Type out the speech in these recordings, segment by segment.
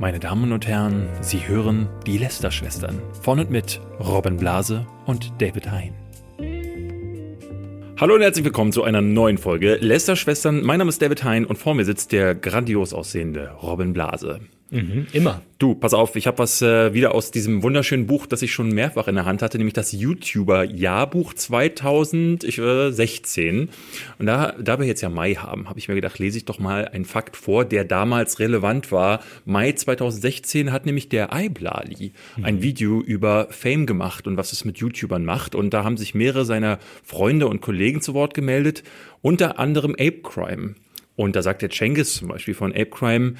Meine Damen und Herren, Sie hören die Lester-Schwestern von und mit Robin Blase und David Hein. Hallo und herzlich willkommen zu einer neuen Folge Lester-Schwestern. Mein Name ist David Hein und vor mir sitzt der grandios aussehende Robin Blase. Mhm, immer. Du, pass auf, ich habe was äh, wieder aus diesem wunderschönen Buch, das ich schon mehrfach in der Hand hatte, nämlich das YouTuber-Jahrbuch 2016. Und da, da wir jetzt ja Mai haben, habe ich mir gedacht, lese ich doch mal einen Fakt vor, der damals relevant war. Mai 2016 hat nämlich der Iblali mhm. ein Video über Fame gemacht und was es mit YouTubern macht. Und da haben sich mehrere seiner Freunde und Kollegen zu Wort gemeldet, unter anderem Ape Crime. Und da sagt der Cengiz zum Beispiel von Ape Crime,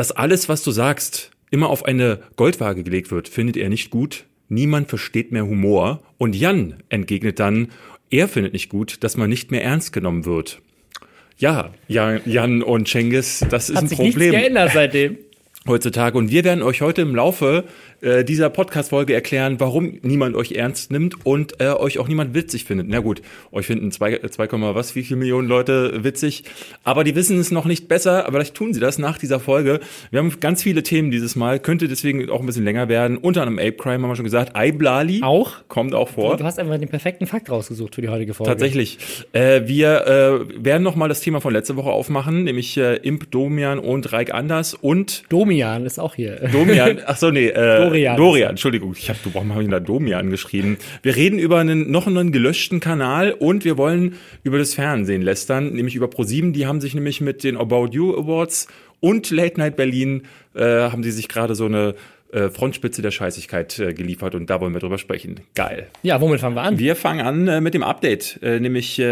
dass alles, was du sagst, immer auf eine Goldwaage gelegt wird, findet er nicht gut. Niemand versteht mehr Humor. Und Jan entgegnet dann, er findet nicht gut, dass man nicht mehr ernst genommen wird. Ja, Jan und Cengiz, das ist Hat ein sich Problem. nichts geändert seitdem. Heutzutage. Und wir werden euch heute im Laufe äh, dieser Podcast-Folge erklären, warum niemand euch ernst nimmt und äh, euch auch niemand witzig findet. Na gut, euch finden zwei, zwei was, wie viele Millionen Leute witzig, aber die wissen es noch nicht besser, aber vielleicht tun sie das nach dieser Folge. Wir haben ganz viele Themen dieses Mal, könnte deswegen auch ein bisschen länger werden. Unter anderem Ape Crime haben wir schon gesagt, Iblali Auch? kommt auch vor. Du hast einfach den perfekten Fakt rausgesucht für die heutige Folge. Tatsächlich. Äh, wir äh, werden nochmal das Thema von letzter Woche aufmachen, nämlich äh, Imp Domian und Reik Anders und Domian ist auch hier. Domian, ach so, nee, äh, Dorian. Dorian, Entschuldigung, ich habe, du warum habe ich da Domian geschrieben? Wir reden über einen noch einen gelöschten Kanal und wir wollen über das Fernsehen lästern, nämlich über ProSieben. Die haben sich nämlich mit den About You Awards und Late Night Berlin äh, haben sie sich gerade so eine äh, Frontspitze der Scheißigkeit äh, geliefert und da wollen wir drüber sprechen. Geil. Ja, womit fangen wir an? Wir fangen an äh, mit dem Update, nämlich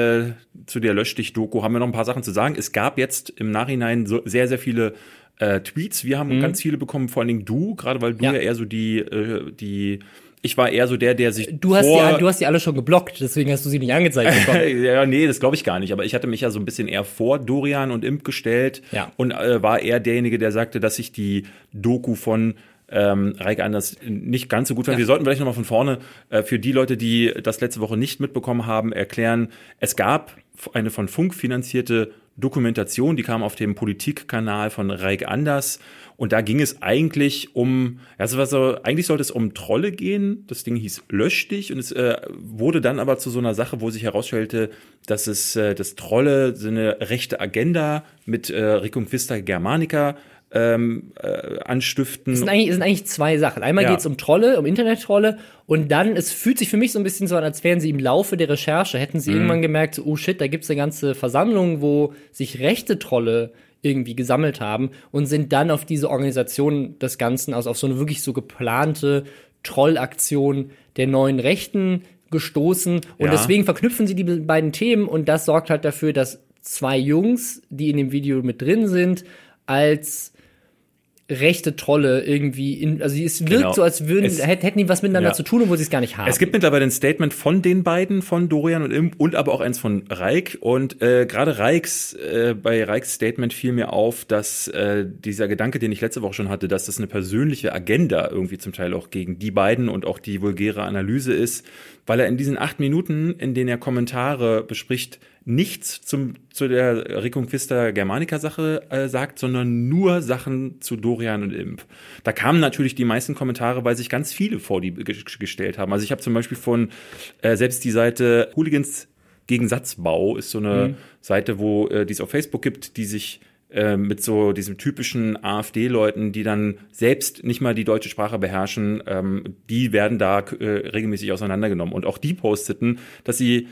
zu der Lösch dich Doku haben wir noch ein paar Sachen zu sagen. Es gab jetzt im Nachhinein so sehr sehr viele äh, Tweets. Wir haben ganz viele bekommen, vor allen Dingen du, gerade weil du ja, Ja. eher so die äh, die ich war eher so der, der sich Du hast, vor die, du hast die alle schon geblockt, deswegen hast du sie nicht angezeigt bekommen. ja, nee, das glaube ich gar nicht. Aber ich hatte mich ja so ein bisschen eher vor Dorian und Imp gestellt Ja. und äh, war eher derjenige, der sagte, dass ich die Doku von ähm, Reike Anders nicht ganz so gut fand. Ja. Wir sollten vielleicht nochmal von vorne äh, für die Leute, die das letzte Woche nicht mitbekommen haben, erklären. Es gab eine von Funk finanzierte Dokumentation, die kam auf dem Politikkanal von Reik Anders. Und da ging es eigentlich um, also was so, eigentlich sollte es um Trolle gehen. Das Ding hieß Lösch dich und es äh, wurde dann aber zu so einer Sache, wo sich herausstellte, dass es äh, das Trolle so eine rechte Agenda mit äh, Reconquista Germanica ähm, äh, anstiften. Es sind eigentlich, es sind eigentlich zwei Sachen. Einmal Ja. geht's um Trolle, um Internettrolle und dann, es fühlt sich für mich so ein bisschen so an, als wären sie im Laufe der Recherche, hätten Mhm. sie irgendwann gemerkt, so, oh shit, da gibt's eine ganze Versammlung, wo sich rechte Trolle irgendwie gesammelt haben und sind dann auf diese Organisation des Ganzen, also auf so eine wirklich so geplante Trollaktion der neuen Rechten gestoßen und Ja. deswegen verknüpfen sie die beiden Themen und das sorgt halt dafür, dass zwei Jungs, die in dem Video mit drin sind, als rechte Trolle irgendwie in, also es wirkt Genau. so, als würden, Es- hätt- hätten die was miteinander Ja. zu tun, obwohl sie es gar nicht haben. Es gibt mittlerweile ein Statement von den beiden, von Dorian und Imp und aber auch eins von Reik. Und äh, gerade Reiks, äh, bei Reiks Statement fiel mir auf, dass äh, dieser Gedanke, den ich letzte Woche schon hatte, dass das eine persönliche Agenda irgendwie zum Teil auch gegen die beiden und auch die vulgäre Analyse ist, weil er in diesen acht Minuten, in denen er Kommentare bespricht, nichts zum, zu der Reconquista Germanica Sache äh, sagt, sondern nur Sachen zu Dorian und Imp. Da kamen natürlich die meisten Kommentare, weil sich ganz viele vor die ge- gestellt haben. Also ich habe zum Beispiel von äh, selbst die Seite Hooligans gegen Satzbau ist so eine Seite, wo äh, die es auf Facebook gibt, die sich äh, mit so diesem typischen AfD-Leuten, die dann selbst nicht mal die deutsche Sprache beherrschen, ähm, die werden da äh, regelmäßig auseinandergenommen. Und auch die posteten, dass sie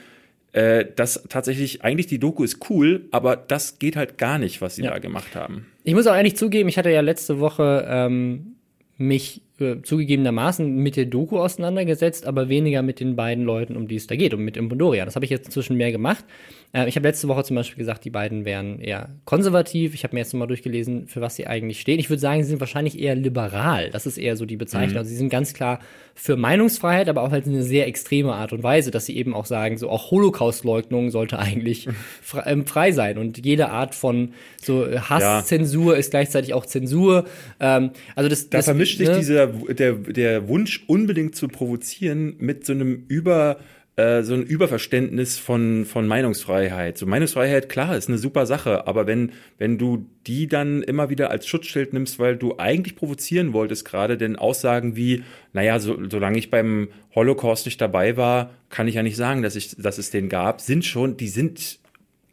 äh, dass tatsächlich eigentlich die Doku ist cool, aber das geht halt gar nicht, was sie Ja. da gemacht haben. Ich muss auch ehrlich zugeben, ich hatte ja letzte Woche ähm, mich äh, zugegebenermaßen mit der Doku auseinandergesetzt, aber weniger mit den beiden Leuten, um die es da geht, und mit Impondoria. Das habe ich jetzt inzwischen mehr gemacht. Äh, ich habe letzte Woche zum Beispiel gesagt, die beiden wären eher konservativ. Ich habe mir jetzt nochmal durchgelesen, für was sie eigentlich stehen. Ich würde sagen, sie sind wahrscheinlich eher liberal. Das ist eher so die Bezeichnung. Also sie sind ganz klar für Meinungsfreiheit, aber auch halt in eine sehr extreme Art und Weise, dass sie eben auch sagen, so auch Holocaust-Leugnung sollte eigentlich frei, ähm, frei sein und jede Art von so äh, Hasszensur ist gleichzeitig auch Zensur. Ähm, also das, Da das vermischt sich ne? dieser, der, der Wunsch, unbedingt zu provozieren, mit so einem über äh, so ein Überverständnis von, von Meinungsfreiheit. So Meinungsfreiheit, klar, ist eine super Sache, aber wenn, wenn du die dann immer wieder als Schutzschild nimmst, weil du eigentlich provozieren wolltest gerade, denn Aussagen wie, naja, so, solange ich beim Holocaust nicht dabei war, kann ich ja nicht sagen, dass, ich, dass es den gab, sind schon, die sind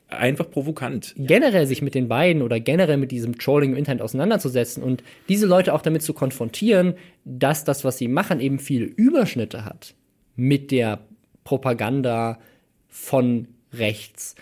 einfach provokant. Generell sich mit den beiden oder generell mit diesem Trolling im Internet auseinanderzusetzen und diese Leute auch damit zu konfrontieren, dass das, was sie machen, eben viele Überschnitte hat mit der Propaganda von rechts.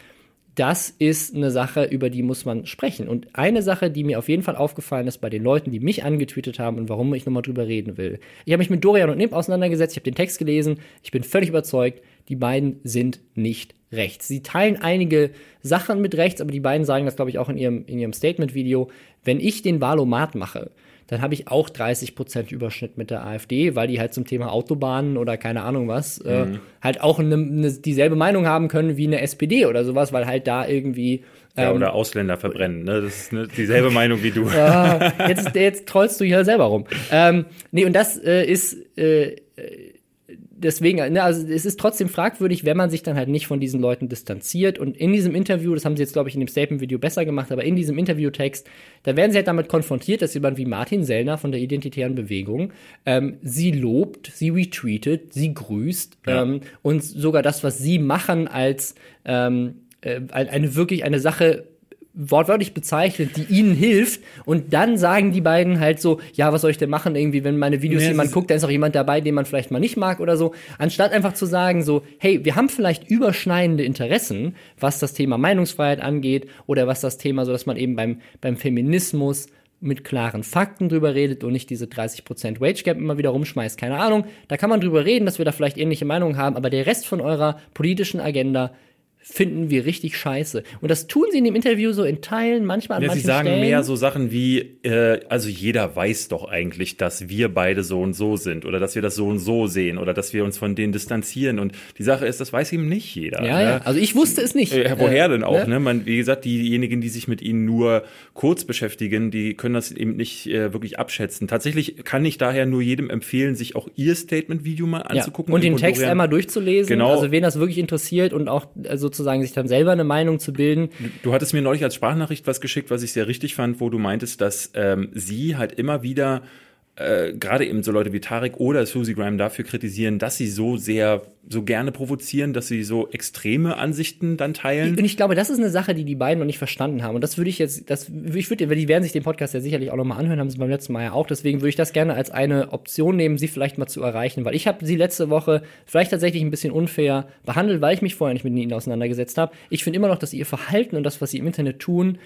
Das ist eine Sache, über die muss man sprechen. Und eine Sache, die mir auf jeden Fall aufgefallen ist bei den Leuten, die mich angetweetet haben und warum ich nochmal drüber reden will. Ich habe mich mit Dorian und Nimp auseinandergesetzt, ich habe den Text gelesen, ich bin völlig überzeugt, die beiden sind nicht rechts. Sie teilen einige Sachen mit rechts, aber die beiden sagen das, glaube ich, auch in ihrem, in ihrem Statement-Video. Wenn ich den Valomat mache, dann habe ich auch 30 Prozent Überschnitt mit der AfD, weil die halt zum Thema Autobahnen oder keine Ahnung was äh, mhm. äh, halt auch ne, ne, dieselbe Meinung haben können wie eine SPD oder sowas, weil halt da irgendwie ja, ähm, oder Ausländer verbrennen, ne? Das ist ne, dieselbe Meinung wie du. Ja, jetzt, jetzt trollst du hier selber rum. Ähm, nee, und das äh, ist äh, deswegen, ne, also es ist trotzdem fragwürdig, wenn man sich dann halt nicht von diesen Leuten distanziert. Und in diesem Interview, das haben sie jetzt, glaube ich, in dem Statement-Video besser gemacht, aber in diesem Interviewtext, da werden sie halt damit konfrontiert, dass jemand wie Martin Sellner von der Identitären Bewegung ähm, sie lobt, sie retweetet, sie grüßt ja. ähm, und sogar das, was sie machen, als ähm, äh, eine wirklich eine Sache wortwörtlich bezeichnet, die ihnen hilft. Und dann sagen die beiden halt so, ja, was soll ich denn machen? Irgendwie, wenn meine Videos nee, jemand guckt, dann ist auch jemand dabei, den man vielleicht mal nicht mag oder so. Anstatt einfach zu sagen so, hey, wir haben vielleicht überschneidende Interessen, was das Thema Meinungsfreiheit angeht oder was das Thema, so dass man eben beim, beim Feminismus mit klaren Fakten drüber redet und nicht diese 30% Wage Gap immer wieder rumschmeißt. Keine Ahnung. Da kann man drüber reden, dass wir da vielleicht ähnliche Meinungen haben, aber der Rest von eurer politischen Agenda finden wir richtig scheiße. Und das tun sie in dem Interview so in Teilen, manchmal an ja, manchen Sie sagen Stellen. mehr so Sachen wie, äh, also jeder weiß doch eigentlich, dass wir beide so und so sind oder dass wir das so und so sehen oder dass wir uns von denen distanzieren. Und die Sache ist, das weiß eben nicht jeder. Ja, ne? ja. Also ich wusste es nicht. Äh, woher denn auch? Ne? ne? Man, wie gesagt, diejenigen, die sich mit ihnen nur kurz beschäftigen, die können das eben nicht äh, wirklich abschätzen. Tatsächlich kann ich daher nur jedem empfehlen, sich auch ihr Statement-Video mal anzugucken. Ja. Und den Text einmal durchzulesen. Genau. Also wen das wirklich interessiert und auch äh, sozusagen sich dann selber eine Meinung zu bilden. Du hattest mir neulich als Sprachnachricht was geschickt, was ich sehr richtig fand, wo du meintest, dass ähm, sie halt immer wieder äh, gerade eben so Leute wie Tarek oder Susie Graham dafür kritisieren, dass sie so sehr, so gerne provozieren, dass sie so extreme Ansichten dann teilen. Und ich glaube, das ist eine Sache, die die beiden noch nicht verstanden haben. Und das würde ich jetzt, das, ich würde, weil die werden sich den Podcast ja sicherlich auch nochmal anhören, haben sie beim letzten Mal ja auch. Deswegen würde ich das gerne als eine Option nehmen, sie vielleicht mal zu erreichen, weil ich habe sie letzte Woche vielleicht tatsächlich ein bisschen unfair behandelt, weil ich mich vorher nicht mit ihnen auseinandergesetzt habe. Ich finde immer noch, dass ihr Verhalten und das, was sie im Internet tun,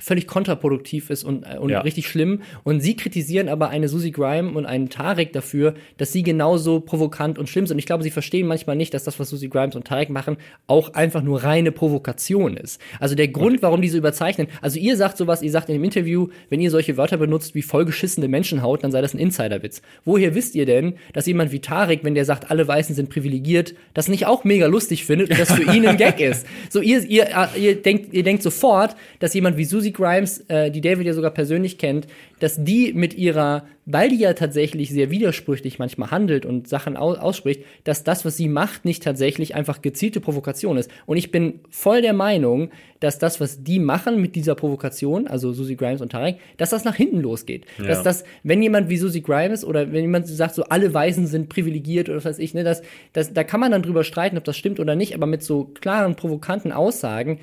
völlig kontraproduktiv ist und, äh, und ja. richtig schlimm. Und sie kritisieren aber eine Susie Grime und einen Tarek dafür, dass sie genauso provokant und schlimm sind. Und ich glaube, sie verstehen manchmal nicht, dass das, was Susie Grimes und Tarek machen, auch einfach nur reine Provokation ist. Also der Grund, warum die so überzeichnen, also ihr sagt sowas, ihr sagt in dem Interview, wenn ihr solche Wörter benutzt wie vollgeschissene Menschenhaut, dann sei das ein Insiderwitz. Woher wisst ihr denn, dass jemand wie Tarek, wenn der sagt, alle Weißen sind privilegiert, das nicht auch mega lustig findet und das für ihn ein Gag ist? So, ihr, ihr, ihr denkt, ihr denkt sofort, dass jemand wie Susie Grimes, äh, die David ja sogar persönlich kennt, dass die mit ihrer, weil die ja tatsächlich sehr widersprüchlich manchmal handelt und Sachen aus ausspricht, dass das, was sie macht, nicht tatsächlich einfach gezielte Provokation ist. Und ich bin voll der Meinung, dass das, was die machen mit dieser Provokation, also Susie Grimes und Tarek, dass das nach hinten losgeht. Ja. Dass das, wenn jemand wie Susie Grimes oder wenn jemand sagt, so alle Weißen sind privilegiert oder was weiß ich, ne, das, das, da kann man dann drüber streiten, ob das stimmt oder nicht, aber mit so klaren, provokanten Aussagen,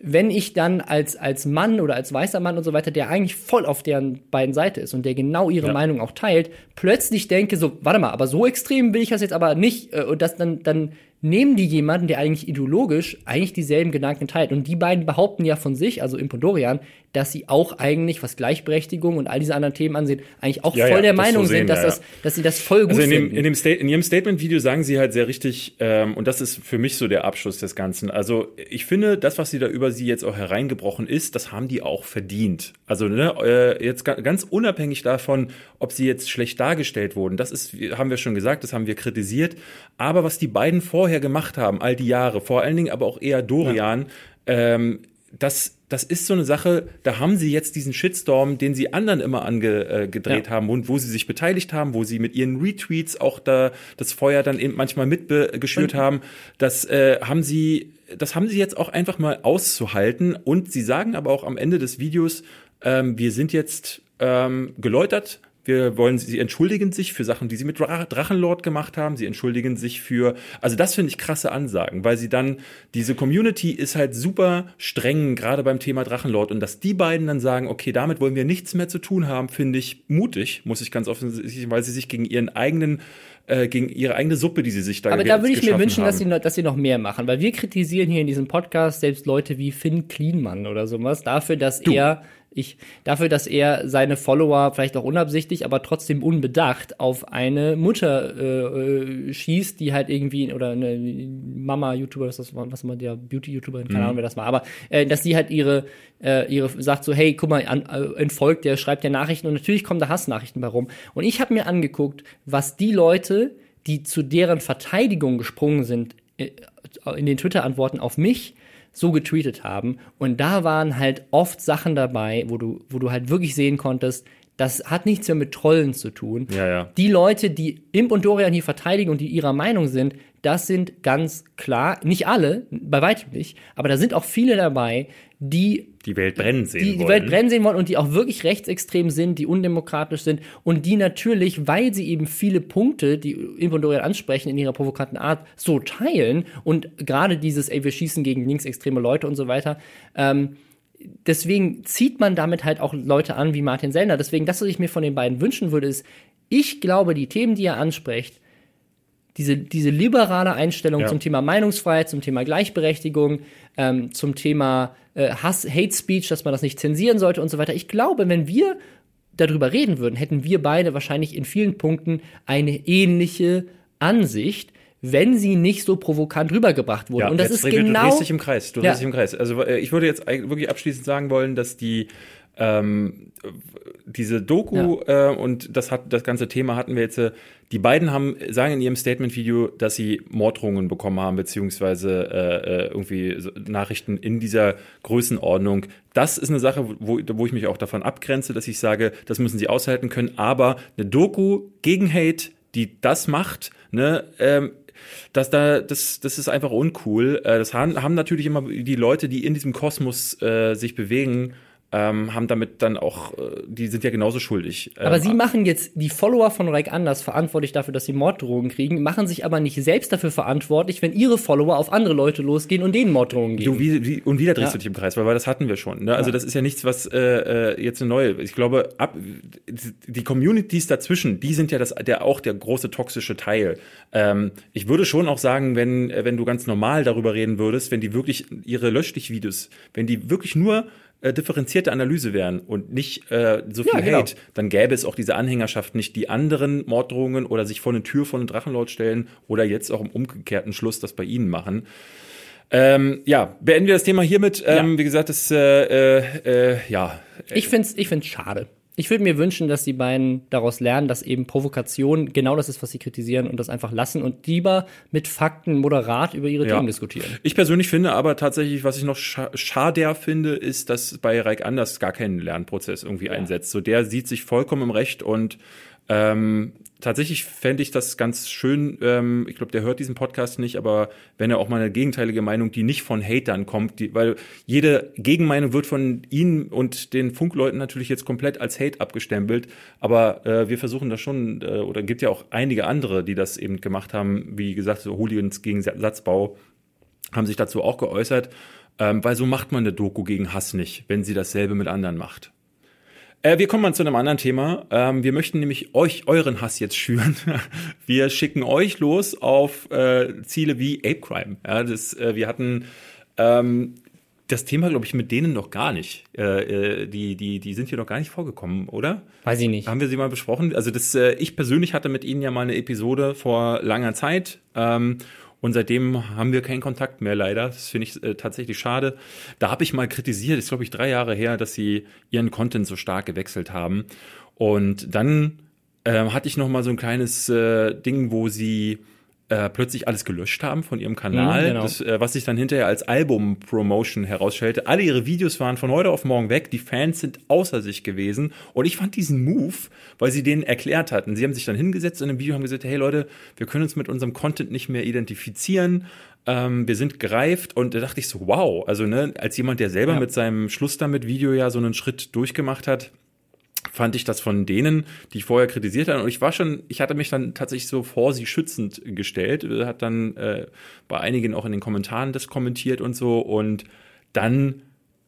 wenn ich dann als, als Mann oder als weißer Mann und so weiter, der eigentlich voll auf deren beiden Seite ist und der genau ihre ja. Meinung auch teilt, plötzlich denke so, warte mal, aber so extrem will ich das jetzt aber nicht äh, und das dann, dann nehmen die jemanden, der eigentlich ideologisch eigentlich dieselben Gedanken teilt. Und die beiden behaupten ja von sich, also Impondorian, dass sie auch eigentlich, was Gleichberechtigung und all diese anderen Themen ansehen, eigentlich auch ja, voll ja, der Meinung so sehen, sind, dass, ja, das, dass sie das voll gut also in dem, in, dem in ihrem Statement-Video sagen sie halt sehr richtig, ähm, und das ist für mich so der Abschluss des Ganzen. Also ich finde, das, was sie da über sie jetzt auch hereingebrochen ist, das haben die auch verdient. Also ne, äh, jetzt ganz unabhängig davon, ob sie jetzt schlecht dargestellt wurden, das ist, haben wir schon gesagt, das haben wir kritisiert. Aber was die beiden vorher gemacht haben, all die Jahre, vor allen Dingen aber auch eher Dorian, ähm, das, das ist so eine Sache, da haben sie jetzt diesen Shitstorm, den sie anderen immer angedreht äh, ja. haben und wo sie sich beteiligt haben, wo sie mit ihren Retweets auch da das Feuer dann eben manchmal mitgeschürt haben. Das äh, haben sie, das haben sie jetzt auch einfach mal auszuhalten. Und sie sagen aber auch am Ende des Videos, ähm, wir sind jetzt ähm, geläutert, wir wollen, sie entschuldigen sich für Sachen, die sie mit Drachenlord gemacht haben. Sie entschuldigen sich für, also das finde ich krasse Ansagen, weil sie dann, diese Community ist halt super streng, gerade beim Thema Drachenlord. Und dass die beiden dann sagen, okay, damit wollen wir nichts mehr zu tun haben, finde ich mutig, muss ich ganz offensichtlich, weil sie sich gegen ihren eigenen äh, gegen ihre eigene Suppe, die sie sich da Aber da würde ich mir wünschen, dass sie, noch, dass sie noch mehr machen, weil wir kritisieren hier in diesem Podcast selbst Leute wie Finn Klienmann oder sowas dafür, dass du. er ich, dafür, dass er seine Follower vielleicht auch unabsichtlich, aber trotzdem unbedacht auf eine Mutter äh, äh schießt, die halt irgendwie, oder eine Mama-YouTuber, das ist was immer der Beauty-YouTuber, keine mhm. Ahnung, wer das war, aber äh, dass sie halt ihre, äh, ihre sagt so, hey, guck mal, an, äh, entfolgt der, schreibt der Nachrichten und natürlich kommen da Hassnachrichten bei rum. Und ich habe mir angeguckt, was die Leute, die zu deren Verteidigung gesprungen sind, äh, in den Twitter-Antworten auf mich, so getweetet haben. Und da waren halt oft Sachen dabei, wo du, wo du halt wirklich sehen konntest, das hat nichts mehr mit Trollen zu tun. Ja, ja. Die Leute, die Imp und Dorian hier verteidigen und die ihrer Meinung sind, das sind ganz klar, nicht alle, bei weitem nicht, aber da sind auch viele dabei, die die Welt brennen sehen die, wollen. Die Welt brennen sehen wollen und die auch wirklich rechtsextrem sind, die undemokratisch sind und die natürlich, weil sie eben viele Punkte, die Impondorian ansprechen in ihrer provokanten Art, so teilen und gerade dieses, ey, wir schießen gegen linksextreme Leute und so weiter, ähm, deswegen zieht man damit halt auch Leute an wie Martin Sellner. Deswegen, das, was ich mir von den beiden wünschen würde, ist, ich glaube, die Themen, die er anspricht, diese, diese liberale Einstellung ja. zum Thema Meinungsfreiheit, zum Thema Gleichberechtigung, ähm, zum Thema äh, Hass, Hate Speech, dass man das nicht zensieren sollte und so weiter. Ich glaube, wenn wir darüber reden würden, hätten wir beide wahrscheinlich in vielen Punkten eine ähnliche Ansicht wenn sie nicht so provokant rübergebracht wurde. Ja, und das ist genau. Du drehst dich im Kreis. Du ja. drehst dich im Kreis. Also äh, ich würde jetzt wirklich abschließend sagen wollen, dass die ähm, diese Doku ja. äh, und das hat das ganze Thema hatten wir jetzt. Äh, die beiden haben sagen in ihrem Statement-Video, dass sie Morddrohungen bekommen haben beziehungsweise äh, äh irgendwie Nachrichten in dieser Größenordnung. Das ist eine Sache, wo, wo ich mich auch davon abgrenze, dass ich sage, das müssen sie aushalten können. Aber eine Doku gegen Hate, die das macht, ne, ähm, das da, das, das ist einfach uncool. Äh, das haben, haben natürlich immer die Leute, die in diesem Kosmos äh, sich bewegen, ähm, haben damit dann auch, äh, die sind ja genauso schuldig. Aber ähm, sie machen jetzt die Follower von Reich Anders verantwortlich dafür, dass sie Morddrohungen kriegen, machen sich aber nicht selbst dafür verantwortlich, wenn ihre Follower auf andere Leute losgehen und denen Morddrohungen geben. Du, wie, wie, und wieder drehst ja. du dich im Kreis, weil, weil das hatten wir schon. Ne? Also ja. das ist ja nichts, was äh, äh, jetzt eine neue. Ich glaube, ab, die Communities dazwischen, die sind ja das, der auch der große toxische Teil. Ähm, ich würde schon auch sagen, wenn wenn du ganz normal darüber reden würdest, wenn die wirklich ihre Löschlich-Videos, wenn die wirklich nur äh, differenzierte Analyse wären und nicht äh, so viel ja, genau. Hate, dann gäbe es auch diese Anhängerschaft nicht, die anderen Morddrohungen oder sich vor eine Tür von einem Drachenlord stellen oder jetzt auch im umgekehrten Schluss das bei ihnen machen. Ähm, ja, beenden wir das Thema hiermit. Ähm, ja. Wie gesagt, das äh, äh, äh ja. Ich find's, ich find's schade. Ich würde mir wünschen, dass die beiden daraus lernen, dass eben Provokation genau das ist, was sie kritisieren und das einfach lassen und lieber mit Fakten moderat über ihre ja. Themen diskutieren. Ich persönlich finde aber tatsächlich, was ich noch scha schader finde, ist, dass bei Reik Anders gar keinen Lernprozess irgendwie ja. einsetzt. So der sieht sich vollkommen im Recht und ähm, tatsächlich fände ich das ganz schön. Ähm, ich glaube, der hört diesen Podcast nicht, aber wenn er auch mal eine gegenteilige Meinung, die nicht von Hatern kommt, die, weil jede Gegenmeinung wird von Ihnen und den Funkleuten natürlich jetzt komplett als Hate abgestempelt. Aber äh, wir versuchen das schon, äh, oder gibt ja auch einige andere, die das eben gemacht haben, wie gesagt, so Hooligans gegen Satzbau, haben sich dazu auch geäußert. Ähm, weil so macht man eine Doku gegen Hass nicht, wenn sie dasselbe mit anderen macht. Äh, wir kommen mal zu einem anderen Thema. Ähm, wir möchten nämlich euch euren Hass jetzt schüren. wir schicken euch los auf äh, Ziele wie Ape Crime. Ja, das, äh, wir hatten ähm, das Thema, glaube ich, mit denen noch gar nicht. Äh, äh, die, die, die sind hier noch gar nicht vorgekommen, oder? Weiß ich nicht. Haben wir sie mal besprochen? Also das, äh, ich persönlich hatte mit ihnen ja mal eine Episode vor langer Zeit. Ähm, und seitdem haben wir keinen Kontakt mehr, leider. Das finde ich äh, tatsächlich schade. Da habe ich mal kritisiert, ist, glaube ich, drei Jahre her, dass sie ihren Content so stark gewechselt haben. Und dann äh, hatte ich noch mal so ein kleines äh, Ding, wo sie äh, plötzlich alles gelöscht haben von ihrem Kanal, Mhm, genau. das, äh, was sich dann hinterher als Album-Promotion herausstellte. Alle ihre Videos waren von heute auf morgen weg, die Fans sind außer sich gewesen und ich fand diesen Move, weil sie denen erklärt hatten. Sie haben sich dann hingesetzt in einem Video und haben gesagt, hey Leute, wir können uns mit unserem Content nicht mehr identifizieren, ähm, wir sind gereift und da dachte ich so, wow, also ne, als jemand, der selber Ja. mit seinem Schluss damit Video ja so einen Schritt durchgemacht hat, fand ich das von denen, die ich vorher kritisiert habe. Und ich war schon, ich hatte mich dann tatsächlich so vor sie schützend gestellt, äh, hat dann äh, bei einigen auch in den Kommentaren das kommentiert und so. Und dann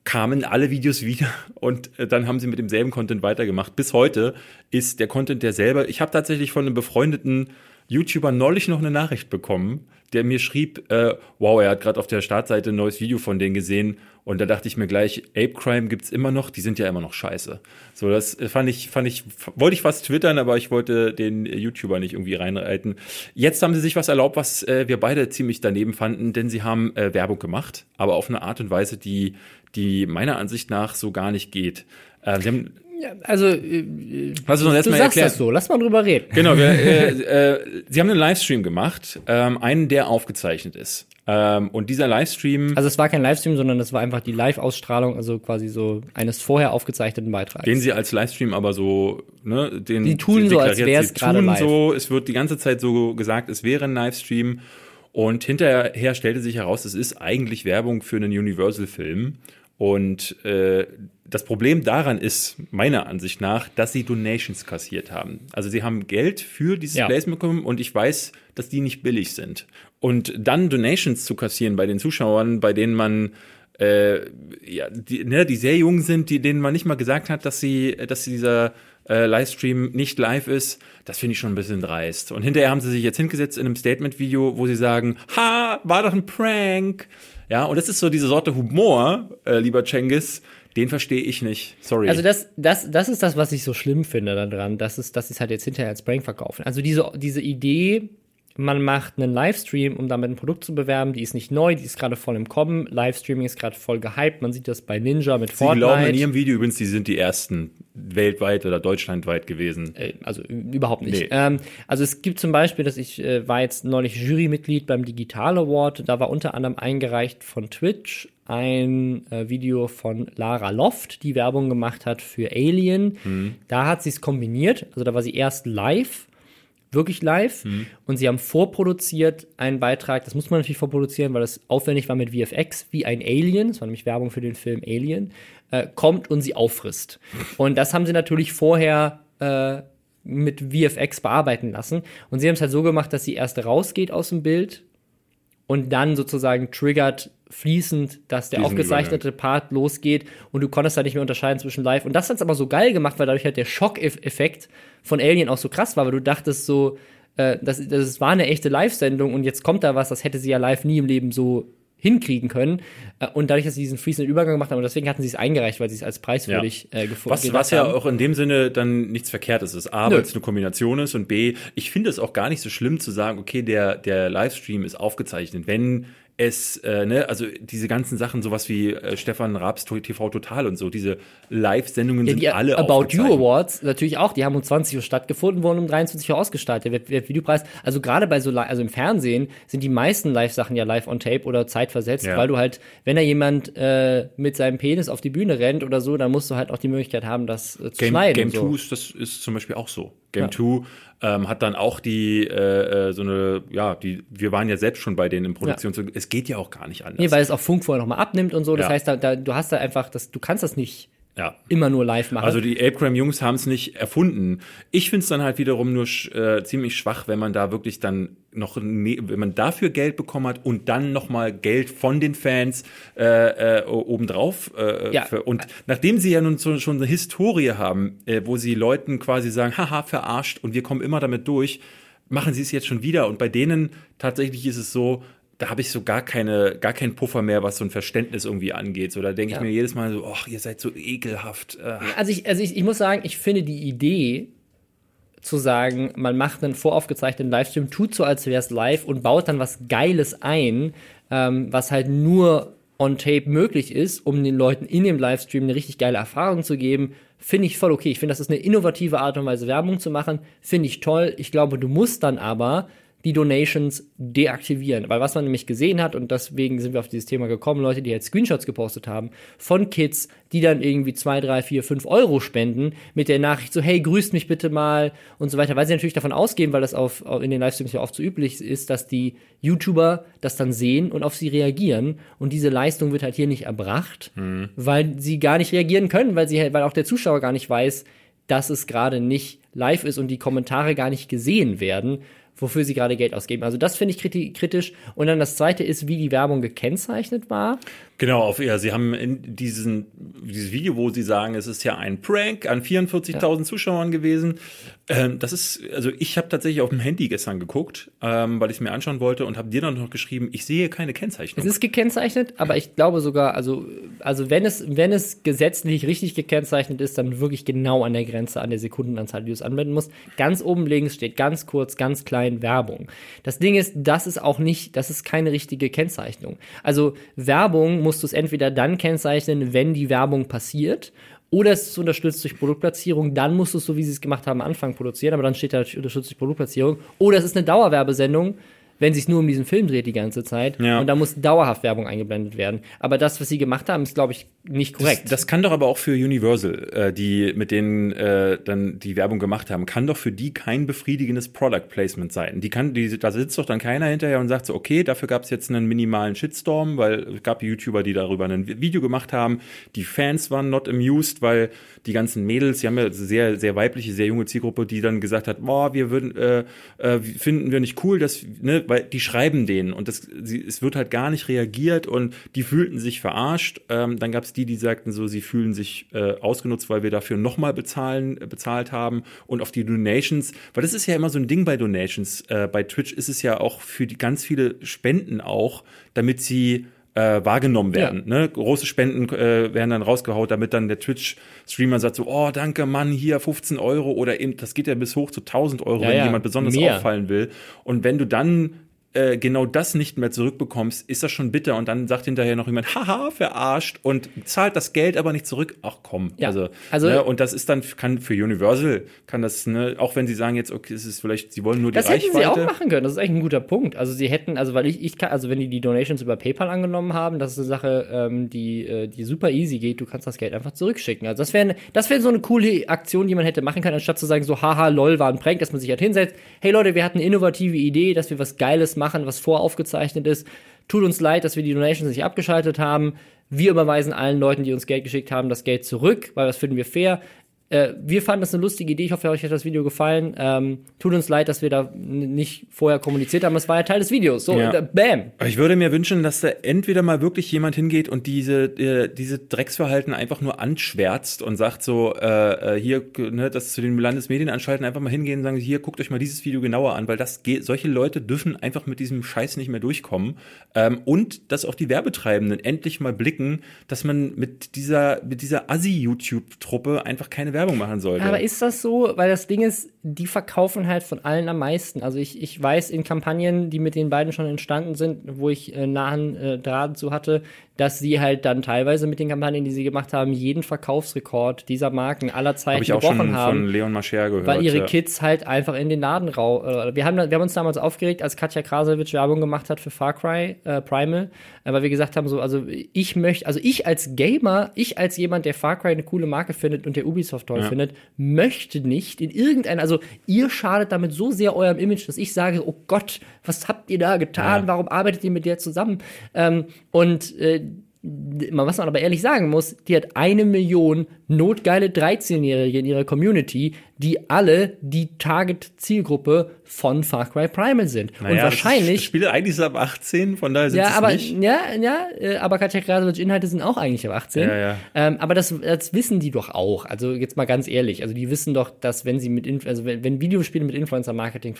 kamen alle Videos wieder und äh, dann haben sie mit demselben Content weitergemacht. Bis heute ist der Content derselbe. Ich habe tatsächlich von einem befreundeten YouTuber neulich noch eine Nachricht bekommen, der mir schrieb, äh, wow, er hat gerade auf der Startseite ein neues Video von denen gesehen und da dachte ich mir gleich, Ape Crime gibt's immer noch, die sind ja immer noch scheiße. So, das fand ich, fand ich, wollte ich fast twittern, aber ich wollte den YouTuber nicht irgendwie reinreiten. Jetzt haben sie sich was erlaubt, was äh, wir beide ziemlich daneben fanden, denn sie haben äh, Werbung gemacht, aber auf eine Art und Weise, die, die meiner Ansicht nach so gar nicht geht. Äh, sie haben, Ja, also, äh, Lass uns doch du erstmal sagst erklären. das so, lass mal drüber reden. Genau, wir, äh, äh, sie haben einen Livestream gemacht, ähm, einen, der aufgezeichnet ist. Ähm, und dieser Livestream, Also es war kein Livestream, sondern es war einfach die Live-Ausstrahlung, also quasi so eines vorher aufgezeichneten Beitrags. den sie als Livestream aber so, ne, den Die tun so, als wär's sie gerade live. so, es wird die ganze Zeit so gesagt, es wäre ein Livestream. Und hinterher stellte sich heraus, es ist eigentlich Werbung für einen Universal-Film. Und äh, das Problem daran ist, meiner Ansicht nach, dass sie Donations kassiert haben. Also sie haben Geld für dieses Ja. Placement bekommen und ich weiß, dass die nicht billig sind. Und dann Donations zu kassieren bei den Zuschauern, bei denen man äh, ja, die, ne, die sehr jung sind, die, denen man nicht mal gesagt hat, dass sie, dass dieser äh, Livestream nicht live ist, das finde ich schon ein bisschen dreist. Und hinterher haben sie sich jetzt hingesetzt in einem Statement-Video, wo sie sagen, ha, war doch ein Prank. Ja, und das ist so diese Sorte Humor, äh, lieber Cengiz, den verstehe ich nicht. Sorry. Also das, das, das ist das, was ich so schlimm finde daran, dass es, dass sie es halt jetzt hinterher als Prank verkaufen. Also diese, diese Idee, man macht einen Livestream, um damit ein Produkt zu bewerben, die ist nicht neu, die ist gerade voll im Kommen. Livestreaming ist gerade voll gehypt. Man sieht das bei Ninja mit Sie Fortnite. glauben in ihrem Video übrigens, die sind die ersten weltweit oder deutschlandweit gewesen. Äh, also ü- überhaupt nicht. Nee. Ähm, also es gibt zum Beispiel, dass ich äh, war jetzt neulich Jurymitglied beim Digital Award. Da war unter anderem eingereicht von Twitch ein äh, Video von Lara Loft, die Werbung gemacht hat für Alien. Mhm. Da hat sie es kombiniert. Also da war sie erst live, wirklich live. Mhm. Und sie haben vorproduziert einen Beitrag. Das muss man natürlich vorproduzieren, weil das aufwendig war mit VFX, wie ein Alien. Das war nämlich Werbung für den Film Alien. Äh, kommt und sie auffrisst. Und das haben sie natürlich vorher äh, mit VFX bearbeiten lassen. Und sie haben es halt so gemacht, dass sie erst rausgeht aus dem Bild und dann sozusagen triggert fließend, dass der Diesen aufgezeichnete Part losgeht und du konntest halt nicht mehr unterscheiden zwischen live. Und das hat's aber so geil gemacht, weil dadurch halt der Schockeffekt von Alien auch so krass war, weil du dachtest so, äh, das, das war eine echte Live-Sendung und jetzt kommt da was, das hätte sie ja live nie im Leben so hinkriegen können. Äh, und dadurch, dass sie diesen fließenden Übergang gemacht haben, und deswegen hatten sie es eingereicht, weil sie es als preiswürdig äh, gefunden Was, was ja auch in dem Sinne dann nichts Verkehrtes ist. A, weil es eine Kombination ist und B, ich finde es auch gar nicht so schlimm zu sagen, okay, der, der Livestream ist aufgezeichnet. Wenn es, äh, ne, also diese ganzen Sachen, sowas wie äh, Stefan Raabs TV Total und so, diese Live-Sendungen Ja, sind die alle About You. Awards natürlich auch, die haben um 20 Uhr stattgefunden, wurden um 23 Uhr ausgestrahlt. Der Web- Web-Videopreis, also gerade bei so, also im Fernsehen sind die meisten Live-Sachen ja live on tape oder zeitversetzt, Ja. weil du halt, wenn da jemand äh, mit seinem Penis auf die Bühne rennt oder so, dann musst du halt auch die Möglichkeit haben, das äh, zu Game, schneiden. Game so. 2 ist, das ist zum Beispiel auch so. Game Ja. 2 ähm, hat dann auch die äh, äh, so eine, ja, die, wir waren ja selbst schon bei denen in Produktion. Es geht ja auch gar nicht anders. Nee, weil es auch Funk vorher nochmal abnimmt und so. Das Ja. heißt, da, da, du hast da einfach, das, du kannst das nicht ja. immer nur live machen. Also die Apegram-Jungs haben es nicht erfunden. Ich finde es dann halt wiederum nur sch äh, ziemlich schwach, wenn man da wirklich dann noch, ne wenn man dafür Geld bekommen hat und dann noch mal Geld von den Fans äh, äh, obendrauf. Äh, Ja. und nachdem sie ja nun so, schon eine Historie haben, äh, wo sie Leuten quasi sagen, haha, verarscht und wir kommen immer damit durch, machen sie es jetzt schon wieder. Und bei denen tatsächlich ist es so, da habe ich so gar keine, gar keinen Puffer mehr, was so ein Verständnis irgendwie angeht. So, da denke ich Ja. mir jedes Mal so, ach, ihr seid so ekelhaft. Also ich, also ich, ich muss sagen, ich finde die Idee zu sagen, man macht einen voraufgezeichneten Livestream, tut so, als wäre es live und baut dann was Geiles ein, ähm, was halt nur on tape möglich ist, um den Leuten in dem Livestream eine richtig geile Erfahrung zu geben, finde ich voll okay. Ich finde, das ist eine innovative Art und Weise, Werbung zu machen. Finde ich toll. Ich glaube, du musst dann aber die Donations deaktivieren. Weil was man nämlich gesehen hat, und deswegen sind wir auf dieses Thema gekommen, Leute, die jetzt Screenshots gepostet haben, von Kids, die dann irgendwie zwei, drei, vier, fünf Euro spenden, mit der Nachricht so, hey, grüßt mich bitte mal und so weiter, weil sie natürlich davon ausgehen, weil das auf, in den Livestreams ja oft so üblich ist, dass die YouTuber das dann sehen und auf sie reagieren. Und diese Leistung wird halt hier nicht erbracht, mhm. weil sie gar nicht reagieren können, weil sie weil auch der Zuschauer gar nicht weiß, dass es gerade nicht live ist und die Kommentare gar nicht gesehen werden wofür sie gerade Geld ausgeben. Also das finde ich kritisch. Und dann das zweite ist, wie die Werbung gekennzeichnet war. Genau, auf, ja, sie haben in diesen, dieses Video, wo sie sagen, es ist ja ein Prank an 44.000 ja. Zuschauern gewesen. Ähm, das ist, also ich habe tatsächlich auf dem Handy gestern geguckt, ähm, weil ich es mir anschauen wollte und habe dir dann noch geschrieben, ich sehe keine Kennzeichnung. Es ist gekennzeichnet, aber ich glaube sogar, also, also wenn es, wenn es gesetzlich richtig gekennzeichnet ist, dann wirklich genau an der Grenze, an der Sekundenanzahl, die du es anwenden musst. Ganz oben links steht ganz kurz, ganz klein Werbung. Das Ding ist, das ist auch nicht, das ist keine richtige Kennzeichnung. Also Werbung muss musst du es entweder dann kennzeichnen, wenn die Werbung passiert, oder es ist unterstützt durch Produktplatzierung, dann musst du es so, wie sie es gemacht haben, am Anfang produzieren, aber dann steht da unterstützt durch Produktplatzierung. Oder es ist eine Dauerwerbesendung, wenn sich nur um diesen Film dreht die ganze Zeit. Ja. Und da muss dauerhaft Werbung eingeblendet werden. Aber das, was sie gemacht haben, ist, glaube ich, nicht korrekt. Das, das, kann doch aber auch für Universal, äh, die mit denen äh, dann die Werbung gemacht haben, kann doch für die kein befriedigendes Product Placement sein. Die kann, die, da sitzt doch dann keiner hinterher und sagt so, okay, dafür gab es jetzt einen minimalen Shitstorm, weil es gab YouTuber, die darüber ein Video gemacht haben. Die Fans waren not amused, weil die ganzen Mädels, die haben ja sehr, sehr weibliche, sehr junge Zielgruppe, die dann gesagt hat, boah, wir würden, äh, äh, finden wir nicht cool, dass, ne, weil die schreiben denen und das, sie, es wird halt gar nicht reagiert und die fühlten sich verarscht. Ähm, dann gab es die, die sagten so, sie fühlen sich äh, ausgenutzt, weil wir dafür nochmal bezahlen, äh, bezahlt haben und auf die Donations, weil das ist ja immer so ein Ding bei Donations. Äh, bei Twitch ist es ja auch für die ganz viele Spenden auch, damit sie äh, wahrgenommen werden. Ja. Ne? Große Spenden äh, werden dann rausgehaut, damit dann der Twitch-Streamer sagt so, oh, danke, Mann, hier 15 Euro oder eben, das geht ja bis hoch zu 1000 Euro, ja, wenn ja. jemand besonders Mehr. auffallen will. Und wenn du dann äh, genau das nicht mehr zurückbekommst, ist das schon bitter. Und dann sagt hinterher noch jemand, haha, verarscht und zahlt das Geld aber nicht zurück. Ach komm. Ja, also, also ne, und das ist dann, kann für Universal, kann das, ne, auch wenn sie sagen jetzt, okay, es ist vielleicht, sie wollen nur die das Reichweite. Das hätten sie auch machen können. Das ist eigentlich ein guter Punkt. Also sie hätten, also weil ich, ich kann, also wenn die die Donations über PayPal angenommen haben, das ist eine Sache, ähm, die, äh, die super easy geht. Du kannst das Geld einfach zurückschicken. Also das wäre, das wäre so eine coole Aktion, die man hätte machen können, anstatt zu sagen so, haha, lol, war ein Prank, dass man sich halt hinsetzt. Hey Leute, wir hatten eine innovative Idee, dass wir was Geiles machen, was vorauf aufgezeichnet ist. Tut uns leid, dass wir die Donations nicht abgeschaltet haben. Wir überweisen allen Leuten, die uns Geld geschickt haben, das Geld zurück, weil das finden wir fair. Äh, wir fanden das eine lustige Idee. Ich hoffe, euch hat das Video gefallen. Ähm, tut uns leid, dass wir da nicht vorher kommuniziert haben. Es war ja Teil des Videos. So, ja. bam. Ich würde mir wünschen, dass da entweder mal wirklich jemand hingeht und diese, äh, diese Drecksverhalten einfach nur anschwärzt und sagt so, äh, äh hier, ne, das zu den Landesmedienanstalten einfach mal hingehen und sagen, hier, guckt euch mal dieses Video genauer an, weil das geht, solche Leute dürfen einfach mit diesem Scheiß nicht mehr durchkommen. Ähm, und dass auch die Werbetreibenden endlich mal blicken, dass man mit dieser, mit dieser Assi-YouTube-Truppe einfach keine Werbung Werbung machen sollte. Aber ist das so? Weil das Ding ist, die verkaufen halt von allen am meisten. Also ich, ich weiß in Kampagnen, die mit den beiden schon entstanden sind, wo ich äh, nahen äh, Draht zu hatte, dass sie halt dann teilweise mit den Kampagnen, die sie gemacht haben, jeden Verkaufsrekord dieser Marken aller Zeiten hab ich auch gebrochen schon haben. Von Leon Mascher gehört. Weil ihre ja. Kids halt einfach in den Laden rau. Äh, wir haben, wir haben uns damals aufgeregt, als Katja Krasowitsch Werbung gemacht hat für Far Cry äh, Primal, weil wir gesagt haben, so, also ich möchte, also ich als Gamer, ich als jemand, der Far Cry eine coole Marke findet und der Ubisoft toll ja. findet, möchte nicht in irgendeiner, also ihr schadet damit so sehr eurem Image, dass ich sage, oh Gott, was habt ihr da getan? Ja. Warum arbeitet ihr mit der zusammen? Ähm, und äh, was man aber ehrlich sagen muss, die hat eine Million notgeile 13-Jährige in ihrer Community, die alle die Target-Zielgruppe von Far Cry Primal sind. Naja, und wahrscheinlich. Das Spiel eigentlich ist ab 18, von daher sind ja, es aber, nicht. Ja, ja, äh, aber Katja Krasowitsch Inhalte sind auch eigentlich ab 18. Ja, ja. Ähm, aber das, das wissen die doch auch. Also jetzt mal ganz ehrlich. Also die wissen doch, dass wenn sie mit, also wenn, wenn Videospiele mit Influencer-Marketing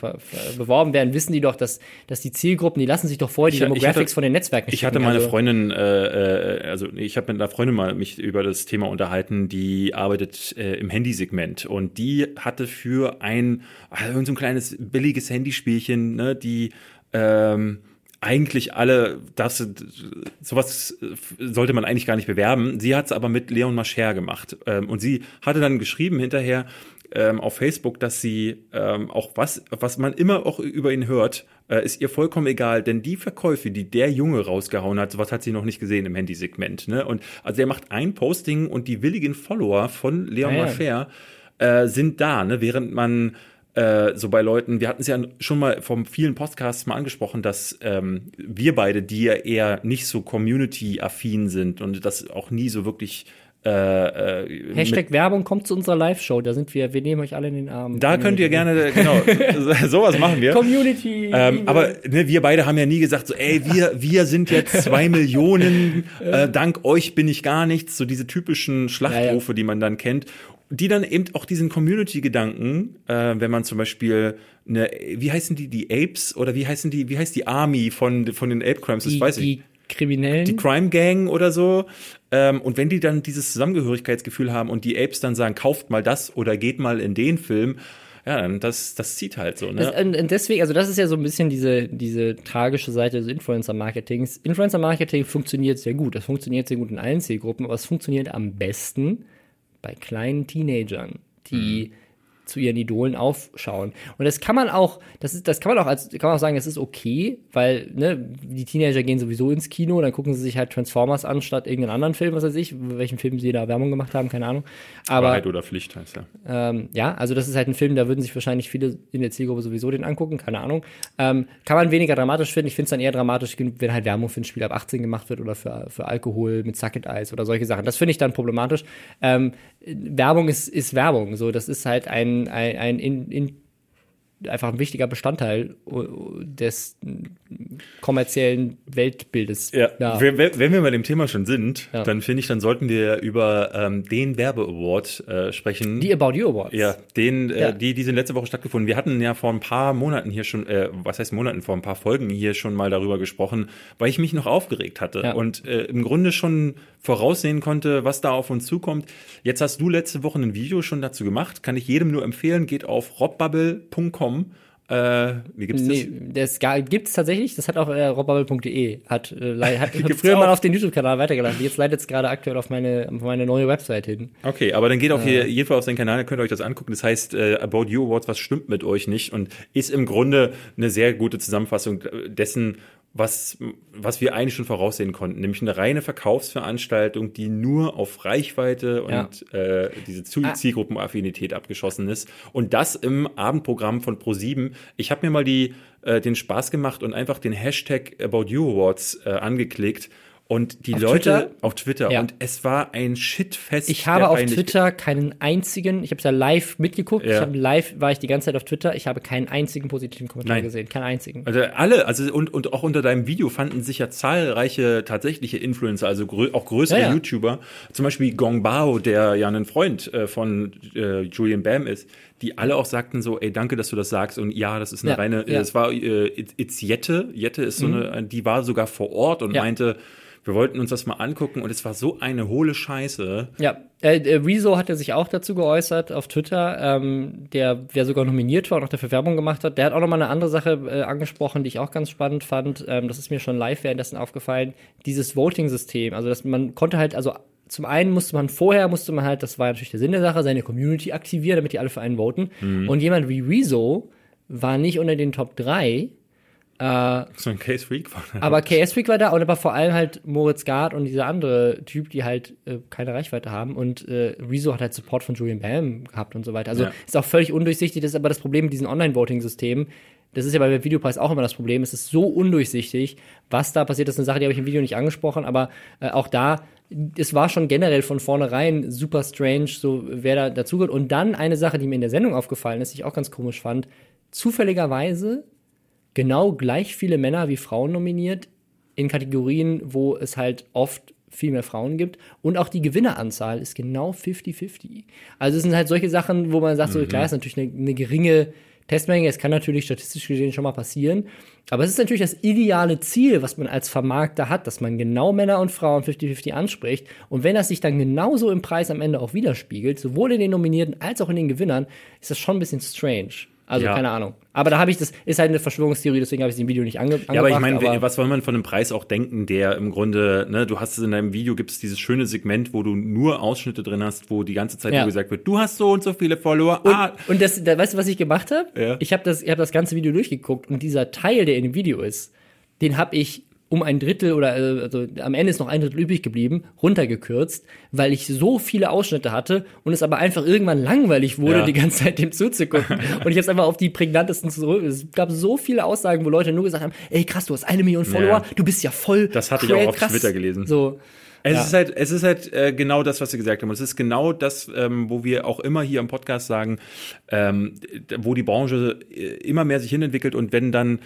beworben werden, wissen die doch, dass, dass die Zielgruppen, die lassen sich doch vorher die ich, Demographics ich hatte, von den Netzwerken Ich hatte meine also, Freundin, äh, äh, also ich habe mit einer Freundin mal mich über das Thema unterhalten, die arbeitet äh, im Handysegment und die hatte für ein, also so ein kleines billiges Handyspielchen, ne, die ähm, eigentlich alle, das, sowas sollte man eigentlich gar nicht bewerben. Sie hat es aber mit Leon Mascher gemacht. Ähm, und sie hatte dann geschrieben hinterher, ähm, auf Facebook, dass sie ähm, auch was, was man immer auch über ihn hört, äh, ist ihr vollkommen egal, denn die Verkäufe, die der Junge rausgehauen hat, sowas hat sie noch nicht gesehen im Handysegment. Ne? Und also er macht ein Posting und die willigen Follower von Leon Ja, ja. Äh, sind da, ne? während man äh, so bei Leuten, wir hatten es ja schon mal vom vielen Podcasts mal angesprochen, dass ähm, wir beide, die ja eher nicht so community-affin sind und das auch nie so wirklich äh, äh, Hashtag Werbung kommt zu unserer Live-Show. Da sind wir, wir nehmen euch alle in den Arm. Da könnt ihr gerne, genau, sowas machen wir. Community. Ähm, aber ne, wir beide haben ja nie gesagt, so, ey, wir, wir sind jetzt zwei Millionen, äh, dank euch bin ich gar nichts, so diese typischen Schlachtrufe, die man dann kennt, die dann eben auch diesen Community-Gedanken, äh, wenn man zum Beispiel eine, wie heißen die, die Apes oder wie heißen die, wie heißt die Army von, von den Ape Crimes, das die, weiß ich. die Kriminellen. Die Crime Gang oder so. Ähm, und wenn die dann dieses Zusammengehörigkeitsgefühl haben und die Apes dann sagen, kauft mal das oder geht mal in den Film, ja, dann das, das zieht halt so, ne? Das, und, und deswegen, also das ist ja so ein bisschen diese, diese tragische Seite des Influencer-Marketings. Influencer-Marketing funktioniert sehr gut. Das funktioniert sehr gut in allen Zielgruppen, aber es funktioniert am besten bei kleinen Teenagern, die zu ihren Idolen aufschauen. Und das kann man auch, das ist, das kann man auch als, kann man auch sagen, das ist okay, weil, ne, die Teenager gehen sowieso ins Kino, dann gucken sie sich halt Transformers an, statt irgendeinen anderen Film, was weiß ich, welchen Film sie da Werbung gemacht haben, keine Ahnung. Aber, Wahrheit oder Pflicht heißt ja. ähm, ja, also das ist halt ein Film, da würden sich wahrscheinlich viele in der Zielgruppe sowieso den angucken, keine Ahnung. Ähm, kann man weniger dramatisch finden. Ich finde es dann eher dramatisch, wenn halt Werbung für ein Spiel ab 18 gemacht wird oder für, für Alkohol mit Sucket Eis oder solche Sachen. Das finde ich dann problematisch. Ähm, Werbung ist, ist Werbung. So, das ist halt ein, ein, ein in, in, einfach ein wichtiger Bestandteil uh, des kommerziellen Weltbildes. Ja, wenn, wenn wenn wir bei dem Thema schon sind, Ja. dann finde ich, dann sollten wir über ähm, den Werbe-Award äh, sprechen. Die About You Awards. ja, den, Ja. Äh, die, die sind letzte Woche stattgefunden. Wir hatten ja vor ein paar Monaten hier schon, äh, was heißt Monaten, vor ein paar Folgen hier schon mal darüber gesprochen, weil ich mich noch aufgeregt hatte Ja. und äh, im Grunde schon voraussehen konnte, was da auf uns zukommt. Jetzt hast du letzte Woche ein Video schon dazu gemacht, kann ich jedem nur empfehlen, geht auf robbubble.com. Äh, wie gibt's das? Nee, das gibt's tatsächlich. Das hat auch äh, robbubble.de. Hat, äh, hat, hat früher mal auch. auf den YouTube-Kanal weitergelassen. Jetzt leitet es gerade aktuell auf meine, auf meine neue Website hin. Okay, aber dann geht auf hier, jeden Fall auf seinen Kanal, dann könnt ihr euch das angucken. Das heißt, äh, About You Awards, was stimmt mit euch nicht? Und ist im Grunde eine sehr gute Zusammenfassung dessen, was, was wir eigentlich schon voraussehen konnten. Nämlich eine reine Verkaufsveranstaltung, die nur auf Reichweite und Ja. äh, diese Ah. Zielgruppenaffinität abgeschossen ist. Und das im Abendprogramm von Pro7. Ich habe mir mal die, äh, den Spaß gemacht und einfach den Hashtag About You Awards äh, angeklickt. Und die Auf Leute Twitter? auf Twitter. Ja. Und es war ein Shitfest. Ich habe auf. Twitter keinen einzigen, ich habe es ja live mitgeguckt, Ja. ich habe live, war ich die ganze Zeit auf Twitter, ich habe keinen einzigen positiven Kommentar Nein. gesehen, keinen einzigen. Also alle, also und, und auch unter deinem Video fanden sich ja zahlreiche tatsächliche Influencer, also grö auch größere ja. YouTuber, zum Beispiel Gong Bao, der ja ein Freund äh, von äh, Julian Bam ist, die alle auch sagten so, ey, danke, dass du das sagst und ja, das ist eine Ja, reine, äh, ja. Mhm. es war äh, It's Jette, Jette ist so eine, die war sogar vor Ort und Ja. meinte, wir wollten uns das mal angucken und es war so eine hohle Scheiße. Ja, äh, äh, Rezo hat er sich auch dazu geäußert auf Twitter, ähm, der, der sogar nominiert war und auch dafür Werbung gemacht hat. Der hat auch nochmal eine andere Sache äh, angesprochen, die ich auch ganz spannend fand. Ähm, das ist mir schon live währenddessen aufgefallen. Dieses Voting-System, also dass man konnte halt, also zum einen musste man vorher, musste man halt, das war natürlich der Sinn der Sache, seine Community aktivieren, damit die alle für einen voten. Und jemand wie Rezo war nicht unter den Top 3, So ein Case Freak war das. aber KS Freak war da und aber vor allem halt Moritz Gard und dieser andere Typ, die halt äh, keine Reichweite haben. Und äh, Rezo hat halt Support von Julian Bam gehabt und so weiter. Also Ja. ist auch völlig undurchsichtig. Das ist aber das Problem mit diesen Online-Voting-Systemen. Das ist ja bei Videopreis auch immer das Problem. Es ist so undurchsichtig, was da passiert. Das ist eine Sache, die habe ich im Video nicht angesprochen, aber äh, auch da, es war schon generell von vornherein super strange, so wer da dazugehört. Und dann eine Sache, die mir in der Sendung aufgefallen ist, die ich auch ganz komisch fand. Zufälligerweise genau gleich viele Männer wie Frauen nominiert in Kategorien, wo es halt oft viel mehr Frauen gibt. Und auch die Gewinneranzahl ist genau 50-50. Also es sind halt solche Sachen, wo man sagt, so klar, ist natürlich eine, eine geringe Testmenge. Es kann natürlich statistisch gesehen schon mal passieren. Aber es ist natürlich das ideale Ziel, was man als Vermarkter hat, dass man genau Männer und Frauen 50-50 anspricht. Und wenn das sich dann genauso im Preis am Ende auch widerspiegelt, sowohl in den Nominierten als auch in den Gewinnern, ist das schon ein bisschen strange. Also Ja. keine Ahnung. Aber da habe ich das, ist halt eine Verschwörungstheorie, deswegen habe ich es im Video nicht ange angebracht. Ja, aber ich meine, was soll man von einem Preis auch denken, der im Grunde, ne, du hast es in deinem Video, gibt es dieses schöne Segment, wo du nur Ausschnitte drin hast, wo die ganze Zeit Ja. nur gesagt wird, du hast so und so viele Follower. Und, ah, und das, da, weißt du, was ich gemacht habe? Ja. Ich habe das, ich hab das ganze Video durchgeguckt und dieser Teil, der in dem Video ist, den habe ich um ein Drittel oder äh, also am Ende ist noch ein Drittel übrig geblieben, runtergekürzt, weil ich so viele Ausschnitte hatte und es aber einfach irgendwann langweilig wurde, Ja. die ganze Zeit dem zuzugucken. und ich habe es einfach auf die prägnantesten zurück. Es gab so viele Aussagen, wo Leute nur gesagt haben, ey krass, du hast eine Million Follower, du bist ja voll Das hatte ich auch auf krass. Twitter gelesen. So, Es Ja. ist halt, es ist halt äh, genau das, was Sie gesagt haben. Und es ist genau das, ähm, wo wir auch immer hier im Podcast sagen, ähm, wo die Branche äh, immer mehr sich hinentwickelt und wenn dann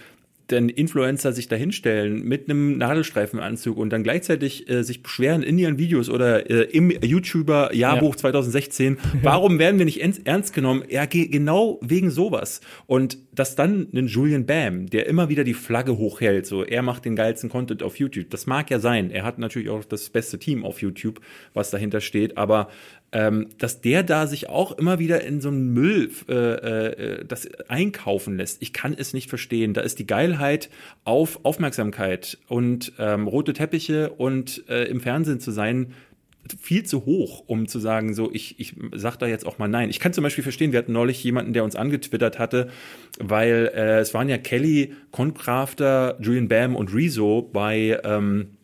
denn Influencer sich dahinstellen mit einem Nadelstreifenanzug und dann gleichzeitig äh, sich beschweren in ihren Videos oder äh, im YouTuber Jahrbuch 2016, warum werden wir nicht ernst, ernst genommen? Ja, ge genau wegen sowas. Und dass dann ein Julian Bam, der immer wieder die Flagge hochhält, so er macht den geilsten Content auf YouTube. Das mag ja sein. Er hat natürlich auch das beste Team auf YouTube, was dahinter steht, aber ähm, dass der da sich auch immer wieder in so einen Müll äh, äh, das einkaufen lässt. Ich kann es nicht verstehen. Da ist die Geilheit auf Aufmerksamkeit und ähm, rote Teppiche und äh, im Fernsehen zu sein viel zu hoch, um zu sagen, so, ich, ich sag da jetzt auch mal nein. Ich kann zum Beispiel verstehen, wir hatten neulich jemanden, der uns angetwittert hatte, weil äh, es waren ja Kelly, Concrafter, Julian Bam und Rezo bei ähm,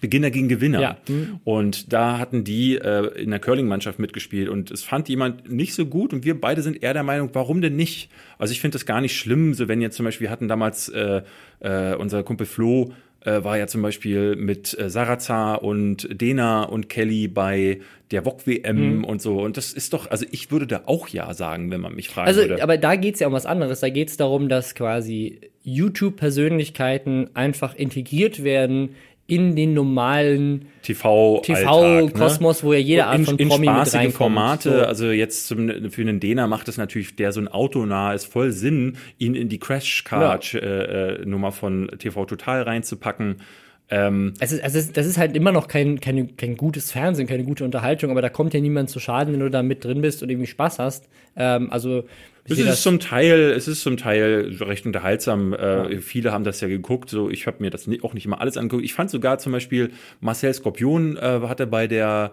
Beginner gegen Gewinner. Ja. Und da hatten die äh, in der Curling-Mannschaft mitgespielt und es fand jemand nicht so gut und wir beide sind eher der Meinung, warum denn nicht? Also ich finde das gar nicht schlimm, so wenn jetzt zum Beispiel wir hatten damals äh, äh, unser Kumpel Flo äh, war ja zum Beispiel mit äh, Sarazar und Dena und Kelly bei der VOG WM und so und das ist doch, also ich würde da auch ja sagen, wenn man mich fragen Also, würde. aber da geht's ja um was anderes. Da geht's darum, dass quasi YouTube-Persönlichkeiten einfach integriert werden in den normalen TV, TV-Kosmos, wo ja jede Art in, von in Promi mit spaßige reinkommt. Formate. So. Also jetzt zum, für einen Dena macht es natürlich, der so ein Auto nah ist, voll Sinn, ihn in die Crash-Card-Nummer von TV Total reinzupacken. Ähm, Es ist, also das ist halt immer noch kein, kein, kein gutes Fernsehen, keine gute Unterhaltung, aber da kommt ja niemand zu Schaden, wenn du da mit drin bist und irgendwie Spaß hast. Ähm, also es ist zum Teil, es ist zum Teil recht unterhaltsam. Äh, Viele haben das ja geguckt. So, ich habe mir das auch nicht immer alles angeguckt. Ich fand sogar zum Beispiel Marcel Skorpion äh, hatte bei der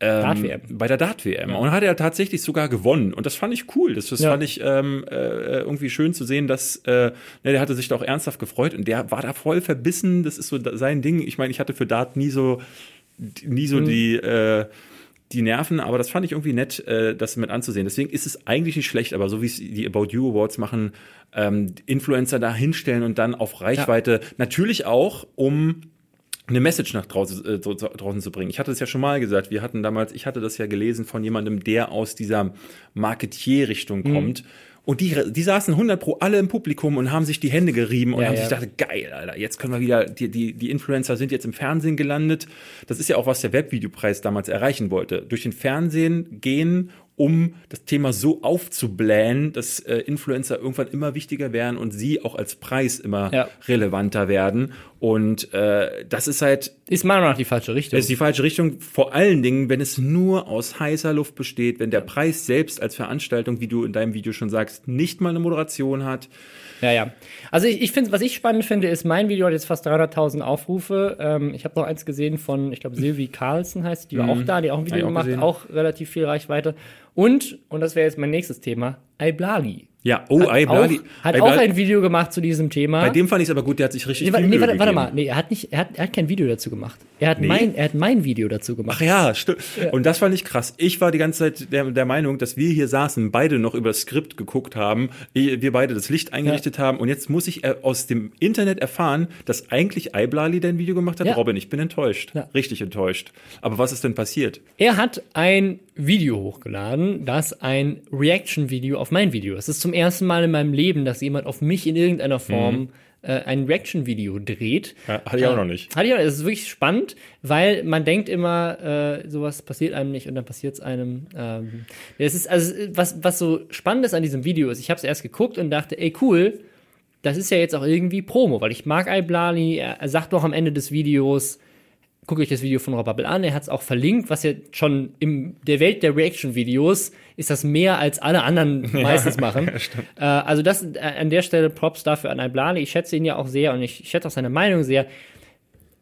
ähm, bei der Dart-WM und hat er tatsächlich sogar gewonnen. Und das fand ich cool. Das, das Ja. fand ich ähm, äh, irgendwie schön zu sehen, dass äh, ne, der hatte sich doch ernsthaft gefreut und der war da voll verbissen. Das ist so da- sein Ding. Ich meine, ich hatte für Dart nie so nie so die äh, die Nerven, aber das fand ich irgendwie nett, äh, das mit anzusehen. Deswegen ist es eigentlich nicht schlecht, aber so wie es die About You Awards machen, ähm, Influencer da hinstellen und dann auf Reichweite, natürlich auch, um eine Message nach draußen, äh, draußen zu bringen. Ich hatte es ja schon mal gesagt, wir hatten damals, ich hatte das ja gelesen von jemandem, der aus dieser Marketier-Richtung Mhm. Und die, die saßen 100 pro alle im Publikum und haben sich die Hände gerieben und Ja, haben ja. sich gedacht, geil, Alter, jetzt können wir wieder, die, die, die Influencer sind jetzt im Fernsehen gelandet. Das ist ja auch, was der Webvideopreis damals erreichen wollte. Durch den Fernsehen gehen, um das Thema so aufzublähen, dass äh, Influencer irgendwann immer wichtiger werden und sie auch als Preis immer Ja. relevanter werden. Und äh, das ist halt ist meiner Meinung nach die falsche Richtung. ist die falsche Richtung. Vor allen Dingen, wenn es nur aus heißer Luft besteht, wenn der Preis selbst als Veranstaltung, wie du in deinem Video schon sagst, nicht mal eine Moderation hat. Ja, ja. Also ich, ich finde, was ich spannend finde, ist, mein Video hat jetzt fast 300.000 Aufrufe. Ähm, ich habe noch eins gesehen von, ich glaube, Silvi Carlson heißt, die war auch da, die auch ein Video Mhm. Auch gemacht, gesehen. auch relativ viel Reichweite. Und, und das wäre jetzt mein nächstes Thema, Iblali. Ja, oh, Ai Blali. Auch, hat Ai auch Blali- ein Video gemacht zu diesem Thema. Bei dem fand ich es aber gut, der hat sich richtig nee, warte, viel nee, Mühe warte, warte mal. Nee, er hat nicht, er hat, er hat kein Video dazu gemacht. Er hat mein, er hat mein Video dazu gemacht. Ach ja, stimmt. Und das fand ich krass. Ich war die ganze Zeit der, der Meinung, dass wir hier saßen, beide noch über das Skript geguckt haben, wir beide das Licht eingerichtet haben und jetzt muss ich äh, aus dem Internet erfahren, dass eigentlich Aiblali dein Video gemacht hat. Ja. Robin, ich bin enttäuscht. Ja. Richtig enttäuscht. Aber was ist denn passiert? Er hat ein Video hochgeladen, das ein Reaction-Video auf mein Video ist. Es ist zum ersten Mal in meinem Leben, dass jemand auf mich in irgendeiner Form äh, ein Reaction-Video dreht. Ja, hatte ich auch noch nicht. Hatte ich auch, es ist wirklich spannend, weil man denkt immer, äh, sowas passiert einem nicht und dann passiert es einem. Ähm, es ist, also, was, was so spannend ist an diesem Video ist, ich habe es erst geguckt und dachte, ey, cool, das ist ja jetzt auch irgendwie Promo, weil ich mag Iblali, er, er sagt doch am Ende des Videos, guckt euch das Video von Rob Bubble an. Er hat es auch verlinkt, was ja schon in der Welt der Reaction-Videos ist das mehr als alle anderen meistens machen. Äh, also das äh, an der Stelle Props dafür an Iblani. Ich schätze ihn ja auch sehr und ich schätze auch seine Meinung sehr.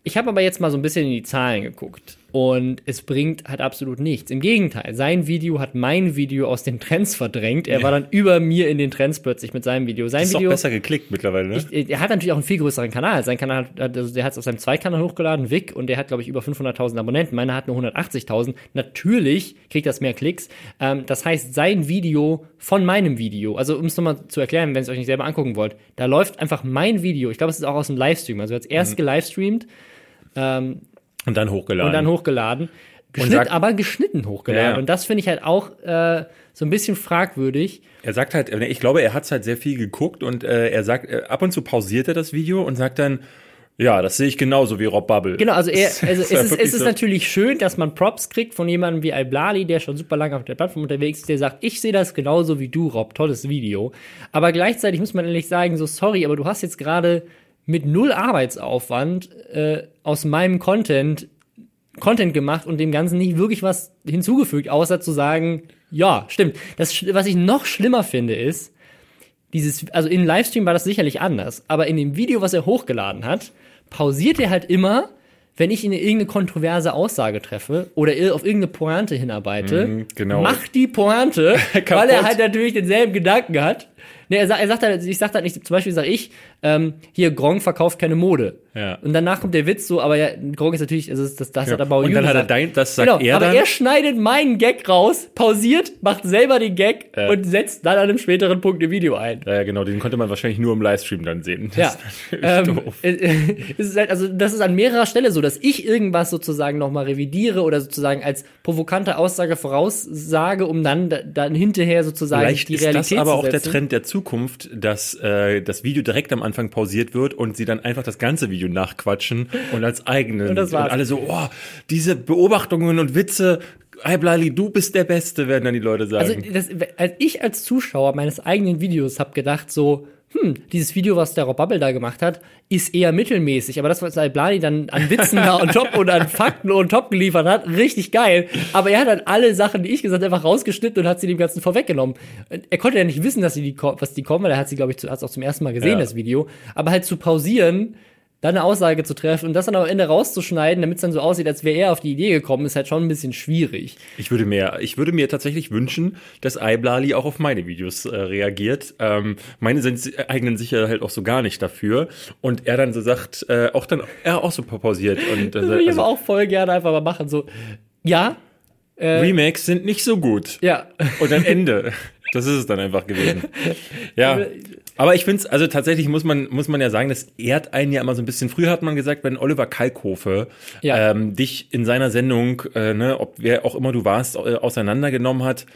Ich habe aber jetzt mal so ein bisschen in die Zahlen geguckt und es bringt halt absolut nichts. Im Gegenteil, sein Video hat mein Video aus den Trends verdrängt. Er ja. war dann über mir in den Trends plötzlich mit seinem Video. Sein ist Video, auch besser geklickt mittlerweile, ne? Ich, er hat natürlich auch einen viel größeren Kanal. Sein Kanal, hat, also der hat es auf seinem Zweikanal hochgeladen, Vic, und der hat, glaube ich, über 500.000 Abonnenten. Meiner hat nur 180.000. Natürlich kriegt das mehr Klicks. Ähm, das heißt, sein Video von meinem Video, also um es nochmal zu erklären, wenn ihr es euch nicht selber angucken wollt, da läuft einfach mein Video. Ich glaube, es ist auch aus dem Livestream. Also er hat erst mhm. gelivestreamt. Ähm, und dann hochgeladen. Und dann hochgeladen. Geschnitt, sagt, aber geschnitten hochgeladen. Ja, ja. Und das finde ich halt auch äh, so ein bisschen fragwürdig. Er sagt halt, ich glaube, er hat halt sehr viel geguckt und äh, er sagt, äh, ab und zu pausiert er das Video und sagt dann, ja, das sehe ich genauso wie Rob Bubble. Genau, also, er, also es, ist, es ist so. natürlich schön, dass man Props kriegt von jemandem wie Iblali, der schon super lange auf der Plattform unterwegs ist, der sagt, ich sehe das genauso wie du, Rob, tolles Video. Aber gleichzeitig muss man ehrlich sagen, so sorry, aber du hast jetzt gerade mit null Arbeitsaufwand äh, aus meinem Content Content gemacht und dem Ganzen nicht wirklich was hinzugefügt, außer zu sagen, ja, stimmt. Das, was ich noch schlimmer finde, ist, dieses, also im Livestream war das sicherlich anders, aber in dem Video, was er hochgeladen hat, pausiert er halt immer, wenn ich in irgendeine kontroverse Aussage treffe oder auf irgendeine Pointe hinarbeite, mm, genau. macht die Pointe, weil er halt natürlich denselben Gedanken hat. Nee, er, sagt, er sagt halt, ich sag halt nicht, zum Beispiel sage ich, ähm, hier, Gronk verkauft keine Mode. Ja. Und danach kommt der Witz so, aber ja, Gronk ist natürlich, also das, das ja. hat aber Und dann hat er dein, das sagt genau, er aber dann. er schneidet meinen Gag raus, pausiert, macht selber den Gag ja. und setzt dann an einem späteren Punkt ein Video ein. Ja, genau, den konnte man wahrscheinlich nur im Livestream dann sehen. Das ja. ist ähm, doof. ist halt, also das ist an mehrerer Stelle so, dass ich irgendwas sozusagen nochmal revidiere oder sozusagen als provokante Aussage voraussage, um dann, dann hinterher sozusagen Vielleicht die Realität zu ist das aber auch der Trend der Zukunft, dass äh, das Video direkt am Anfang pausiert wird und sie dann einfach das ganze Video nachquatschen und als eigenen. und, und alle so, oh, diese Beobachtungen und Witze, Hey Blali, du bist der Beste, werden dann die Leute sagen. Also das, als ich als Zuschauer meines eigenen Videos habe gedacht so, hm, dieses Video, was der Rob Bubble da gemacht hat, ist eher mittelmäßig. Aber das, was Alblani dann an Witzen da und top und an Fakten und top geliefert hat, richtig geil. Aber er hat dann alle Sachen, die ich gesagt habe, einfach rausgeschnitten und hat sie dem Ganzen vorweggenommen. Er konnte ja nicht wissen, dass sie die, was die kommen, weil er hat sie, glaube ich, auch zum ersten Mal gesehen, ja. das Video. Aber halt zu pausieren, dann eine Aussage zu treffen und das dann am Ende rauszuschneiden, damit es dann so aussieht, als wäre er auf die Idee gekommen, ist halt schon ein bisschen schwierig. Ich würde mir, ich würde mir tatsächlich wünschen, dass Iblali auch auf meine Videos äh, reagiert. Ähm, meine sind, eignen sich ja halt auch so gar nicht dafür und er dann so sagt, äh, auch dann, er auch so pausiert und äh, das würde ich also, aber auch voll gerne einfach mal machen, so, ja. Äh, Remakes sind nicht so gut. Ja. Und dann Ende. Das ist es dann einfach gewesen. Ja. Aber ich finde es, also tatsächlich muss man, muss man ja sagen, das ehrt einen ja immer so ein bisschen. Früher hat man gesagt, wenn Oliver Kalkofe ja. ähm, dich in seiner Sendung, äh, ne, ob wer auch immer du warst, äh, auseinandergenommen hat,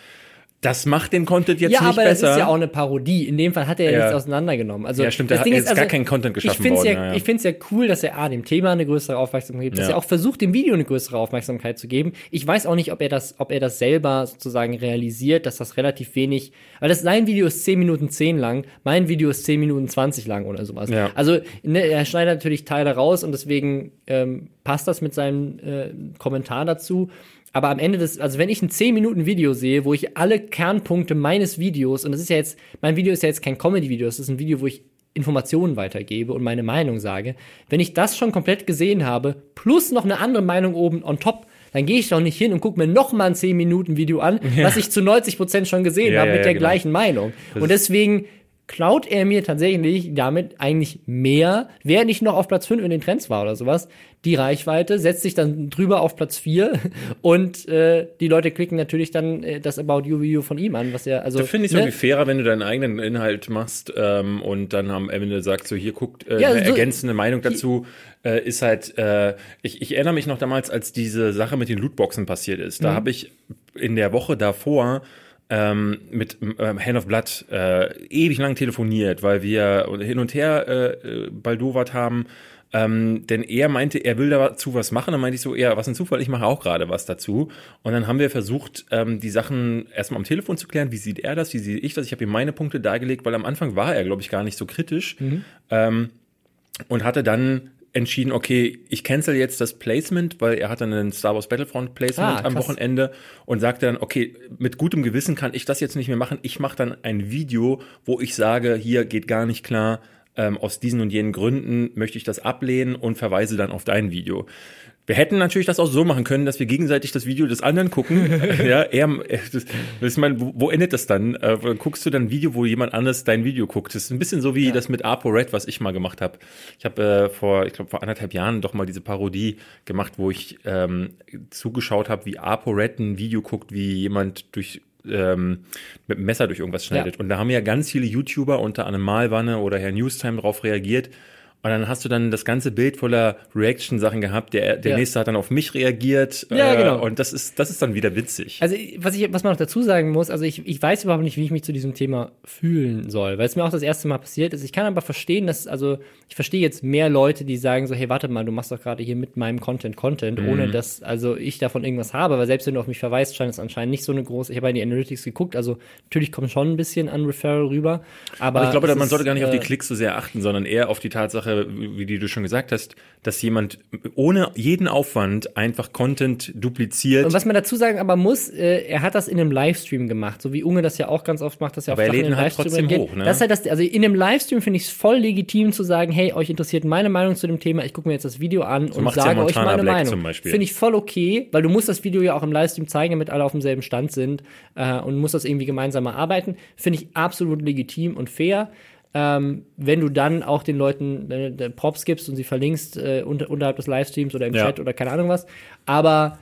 das macht den Content jetzt ja, nicht besser. Ja, aber das ist ja auch eine Parodie. In dem Fall hat er ja, ja. nichts auseinandergenommen. Also, ja, stimmt, das Ding ist, ist also, gar kein Content geschaffen ich worden. Ja, ja. Ich finde es ja cool, dass er A, dem Thema eine größere Aufmerksamkeit gibt, dass er auch versucht, dem Video eine größere Aufmerksamkeit zu geben. Ich weiß auch nicht, ob er das, ob er das selber sozusagen realisiert, dass das relativ wenig, weil das sein Video ist 10 Minuten 10 lang, mein Video ist 10 Minuten 20 lang oder sowas. Ja. Also, ne, er schneidet natürlich Teile raus und deswegen ähm, passt das mit seinem äh, Kommentar dazu. Aber am Ende des, also wenn ich ein 10 Minuten Video sehe, wo ich alle Kernpunkte meines Videos, und das ist ja jetzt, mein Video ist ja jetzt kein Comedy-Video, es ist ein Video, wo ich Informationen weitergebe und meine Meinung sage. Wenn ich das schon komplett gesehen habe, plus noch eine andere Meinung oben on top, dann gehe ich doch nicht hin und gucke mir noch mal ein 10 Minuten Video an, ja. was ich zu 90 Prozent schon gesehen ja, habe ja, mit der genau. gleichen Meinung. Das und deswegen klaut er mir tatsächlich damit eigentlich mehr, wer nicht noch auf Platz 5 in den Trends war oder sowas, die Reichweite, setzt sich dann drüber auf Platz 4 und äh, die Leute klicken natürlich dann äh, das About You Video von ihm an, was er also. Da finde ich es ne? irgendwie fairer, wenn du deinen eigenen Inhalt machst ähm, und dann am Ende sagst so hier guckt äh, ja, eine so, ergänzende Meinung dazu äh, ist halt äh, ich, ich erinnere mich noch damals, als diese Sache mit den Lootboxen passiert ist. Da mhm. habe ich in der Woche davor ähm, mit ähm, Hand of Blood äh, ewig lang telefoniert, weil wir hin und her äh, äh, baldowert haben. Ähm, denn er meinte, er will dazu was machen. Dann meinte ich so, ja, was ein Zufall, ich mache auch gerade was dazu. Und dann haben wir versucht, ähm, die Sachen erstmal am Telefon zu klären. Wie sieht er das? Wie sehe ich das? Ich habe ihm meine Punkte dargelegt, weil am Anfang war er, glaube ich, gar nicht so kritisch. Mhm. Ähm, und hatte dann entschieden, okay, ich cancel jetzt das Placement, weil er hat dann ein Star Wars Battlefront Placement Ah, am. Wochenende und sagte dann, okay, mit gutem Gewissen kann ich das jetzt nicht mehr machen. Ich mache dann ein Video, wo ich sage, hier geht gar nicht klar, ähm, aus diesen und jenen Gründen möchte ich das ablehnen und verweise dann auf dein Video. Wir hätten natürlich das auch so machen können, dass wir gegenseitig das Video des anderen gucken. ja, er, das, ich meine, wo, wo endet das dann? Äh, guckst du dann ein Video, wo jemand anderes dein Video guckt? Das ist ein bisschen so wie das mit ApoRed, was ich mal gemacht habe. Ich habe äh, vor, ich glaube vor anderthalb Jahren doch mal diese Parodie gemacht, wo ich ähm, zugeschaut habe, wie ApoRed ein Video guckt, wie jemand durch ähm, mit dem Messer durch irgendwas schneidet. Ja. Und da haben ja ganz viele YouTuber, unter anderem Malwanne oder Herr Newstime, darauf reagiert. Und dann hast du dann das ganze Bild voller Reaction-Sachen gehabt. Der, der Ja. nächste hat dann auf mich reagiert. Ja, äh, genau. Und das ist, das ist dann wieder witzig. Also, was, ich, was man noch dazu sagen muss, also ich, ich weiß überhaupt nicht, wie ich mich zu diesem Thema fühlen soll, weil es mir auch das erste Mal passiert ist. Ich kann aber verstehen, dass, also, ich verstehe jetzt mehr Leute, die sagen so, hey, warte mal, du machst doch gerade hier mit meinem Content Content, Mhm. ohne dass, also, ich davon irgendwas habe, weil selbst wenn du auf mich verweist, scheint es anscheinend nicht so eine große, ich habe in die Analytics geguckt, also, natürlich kommt schon ein bisschen an Referral rüber, aber. Aber ich glaube, man sollte gar nicht auf die äh, Klicks so sehr achten, sondern eher auf die Tatsache, wie die du schon gesagt hast, dass jemand ohne jeden Aufwand einfach Content dupliziert. Und was man dazu sagen aber muss, äh, er hat das in einem Livestream gemacht, so wie Unge das ja auch ganz oft macht, dass er Aber auf er lädt halt Livestream trotzdem hoch, ne? Das ist halt das, also in einem Livestream finde ich es voll legitim zu sagen, hey, euch interessiert meine Meinung zu dem Thema, ich gucke mir jetzt das Video an und macht's ja sage euch meine Black Meinung. zum Beispiel. Finde ich voll okay, weil du musst das Video ja auch im Livestream zeigen, damit alle auf demselben Stand sind äh, und musst das irgendwie gemeinsam erarbeiten. Finde ich absolut legitim und fair. Ähm, wenn du dann auch den Leuten äh, Props gibst und sie verlinkst äh, unter, unterhalb des Livestreams oder im Ja. Chat oder keine Ahnung was. Aber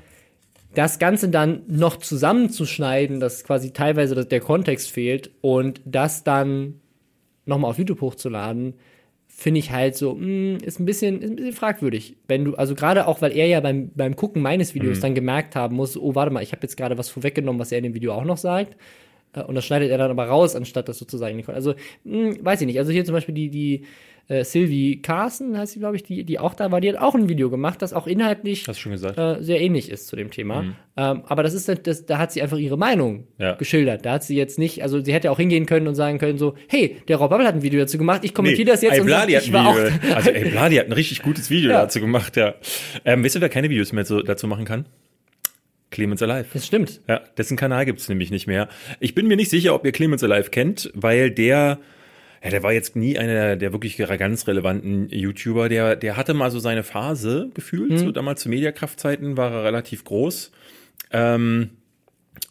das Ganze dann noch zusammenzuschneiden, dass quasi teilweise das- der Kontext fehlt und das dann nochmal auf YouTube hochzuladen, finde ich halt so, mh, ist ein bisschen, ist ein bisschen fragwürdig. Wenn du, also gerade auch, weil er ja beim, beim Gucken meines Videos dann gemerkt haben muss, oh, warte mal, ich habe jetzt gerade was vorweggenommen, was er in dem Video auch noch sagt. Äh, Und das schneidet er dann aber raus, anstatt das sozusagen nicht. Also, mh, weiß ich nicht. Also hier zum Beispiel die, die äh, Sylvie Carson, heißt sie, glaube ich, die, die auch da war, die hat auch ein Video gemacht, das auch inhaltlich äh, sehr ähnlich ist zu dem Thema. Ähm, aber das ist das, da hat sie einfach ihre Meinung Ja. geschildert. Da hat sie jetzt nicht, also sie hätte auch hingehen können und sagen können so, hey, der Rob Bubble hat ein Video dazu gemacht, ich kommentiere das jetzt und sag, ich war auch. Also ey, Bladi hat ein richtig gutes Video Ja. dazu gemacht, ja. Ähm, weißt du, wer keine Videos mehr so, dazu machen kann? Clemens Alive. Das stimmt. Ja, dessen Kanal gibt's nämlich nicht mehr. Ich bin mir nicht sicher, ob ihr Clemens Alive kennt, weil der, ja, der war jetzt nie einer der wirklich ganz relevanten YouTuber. Der, der hatte mal so seine Phase gefühlt. So damals zu Mediakraftzeiten war er relativ groß. Ähm,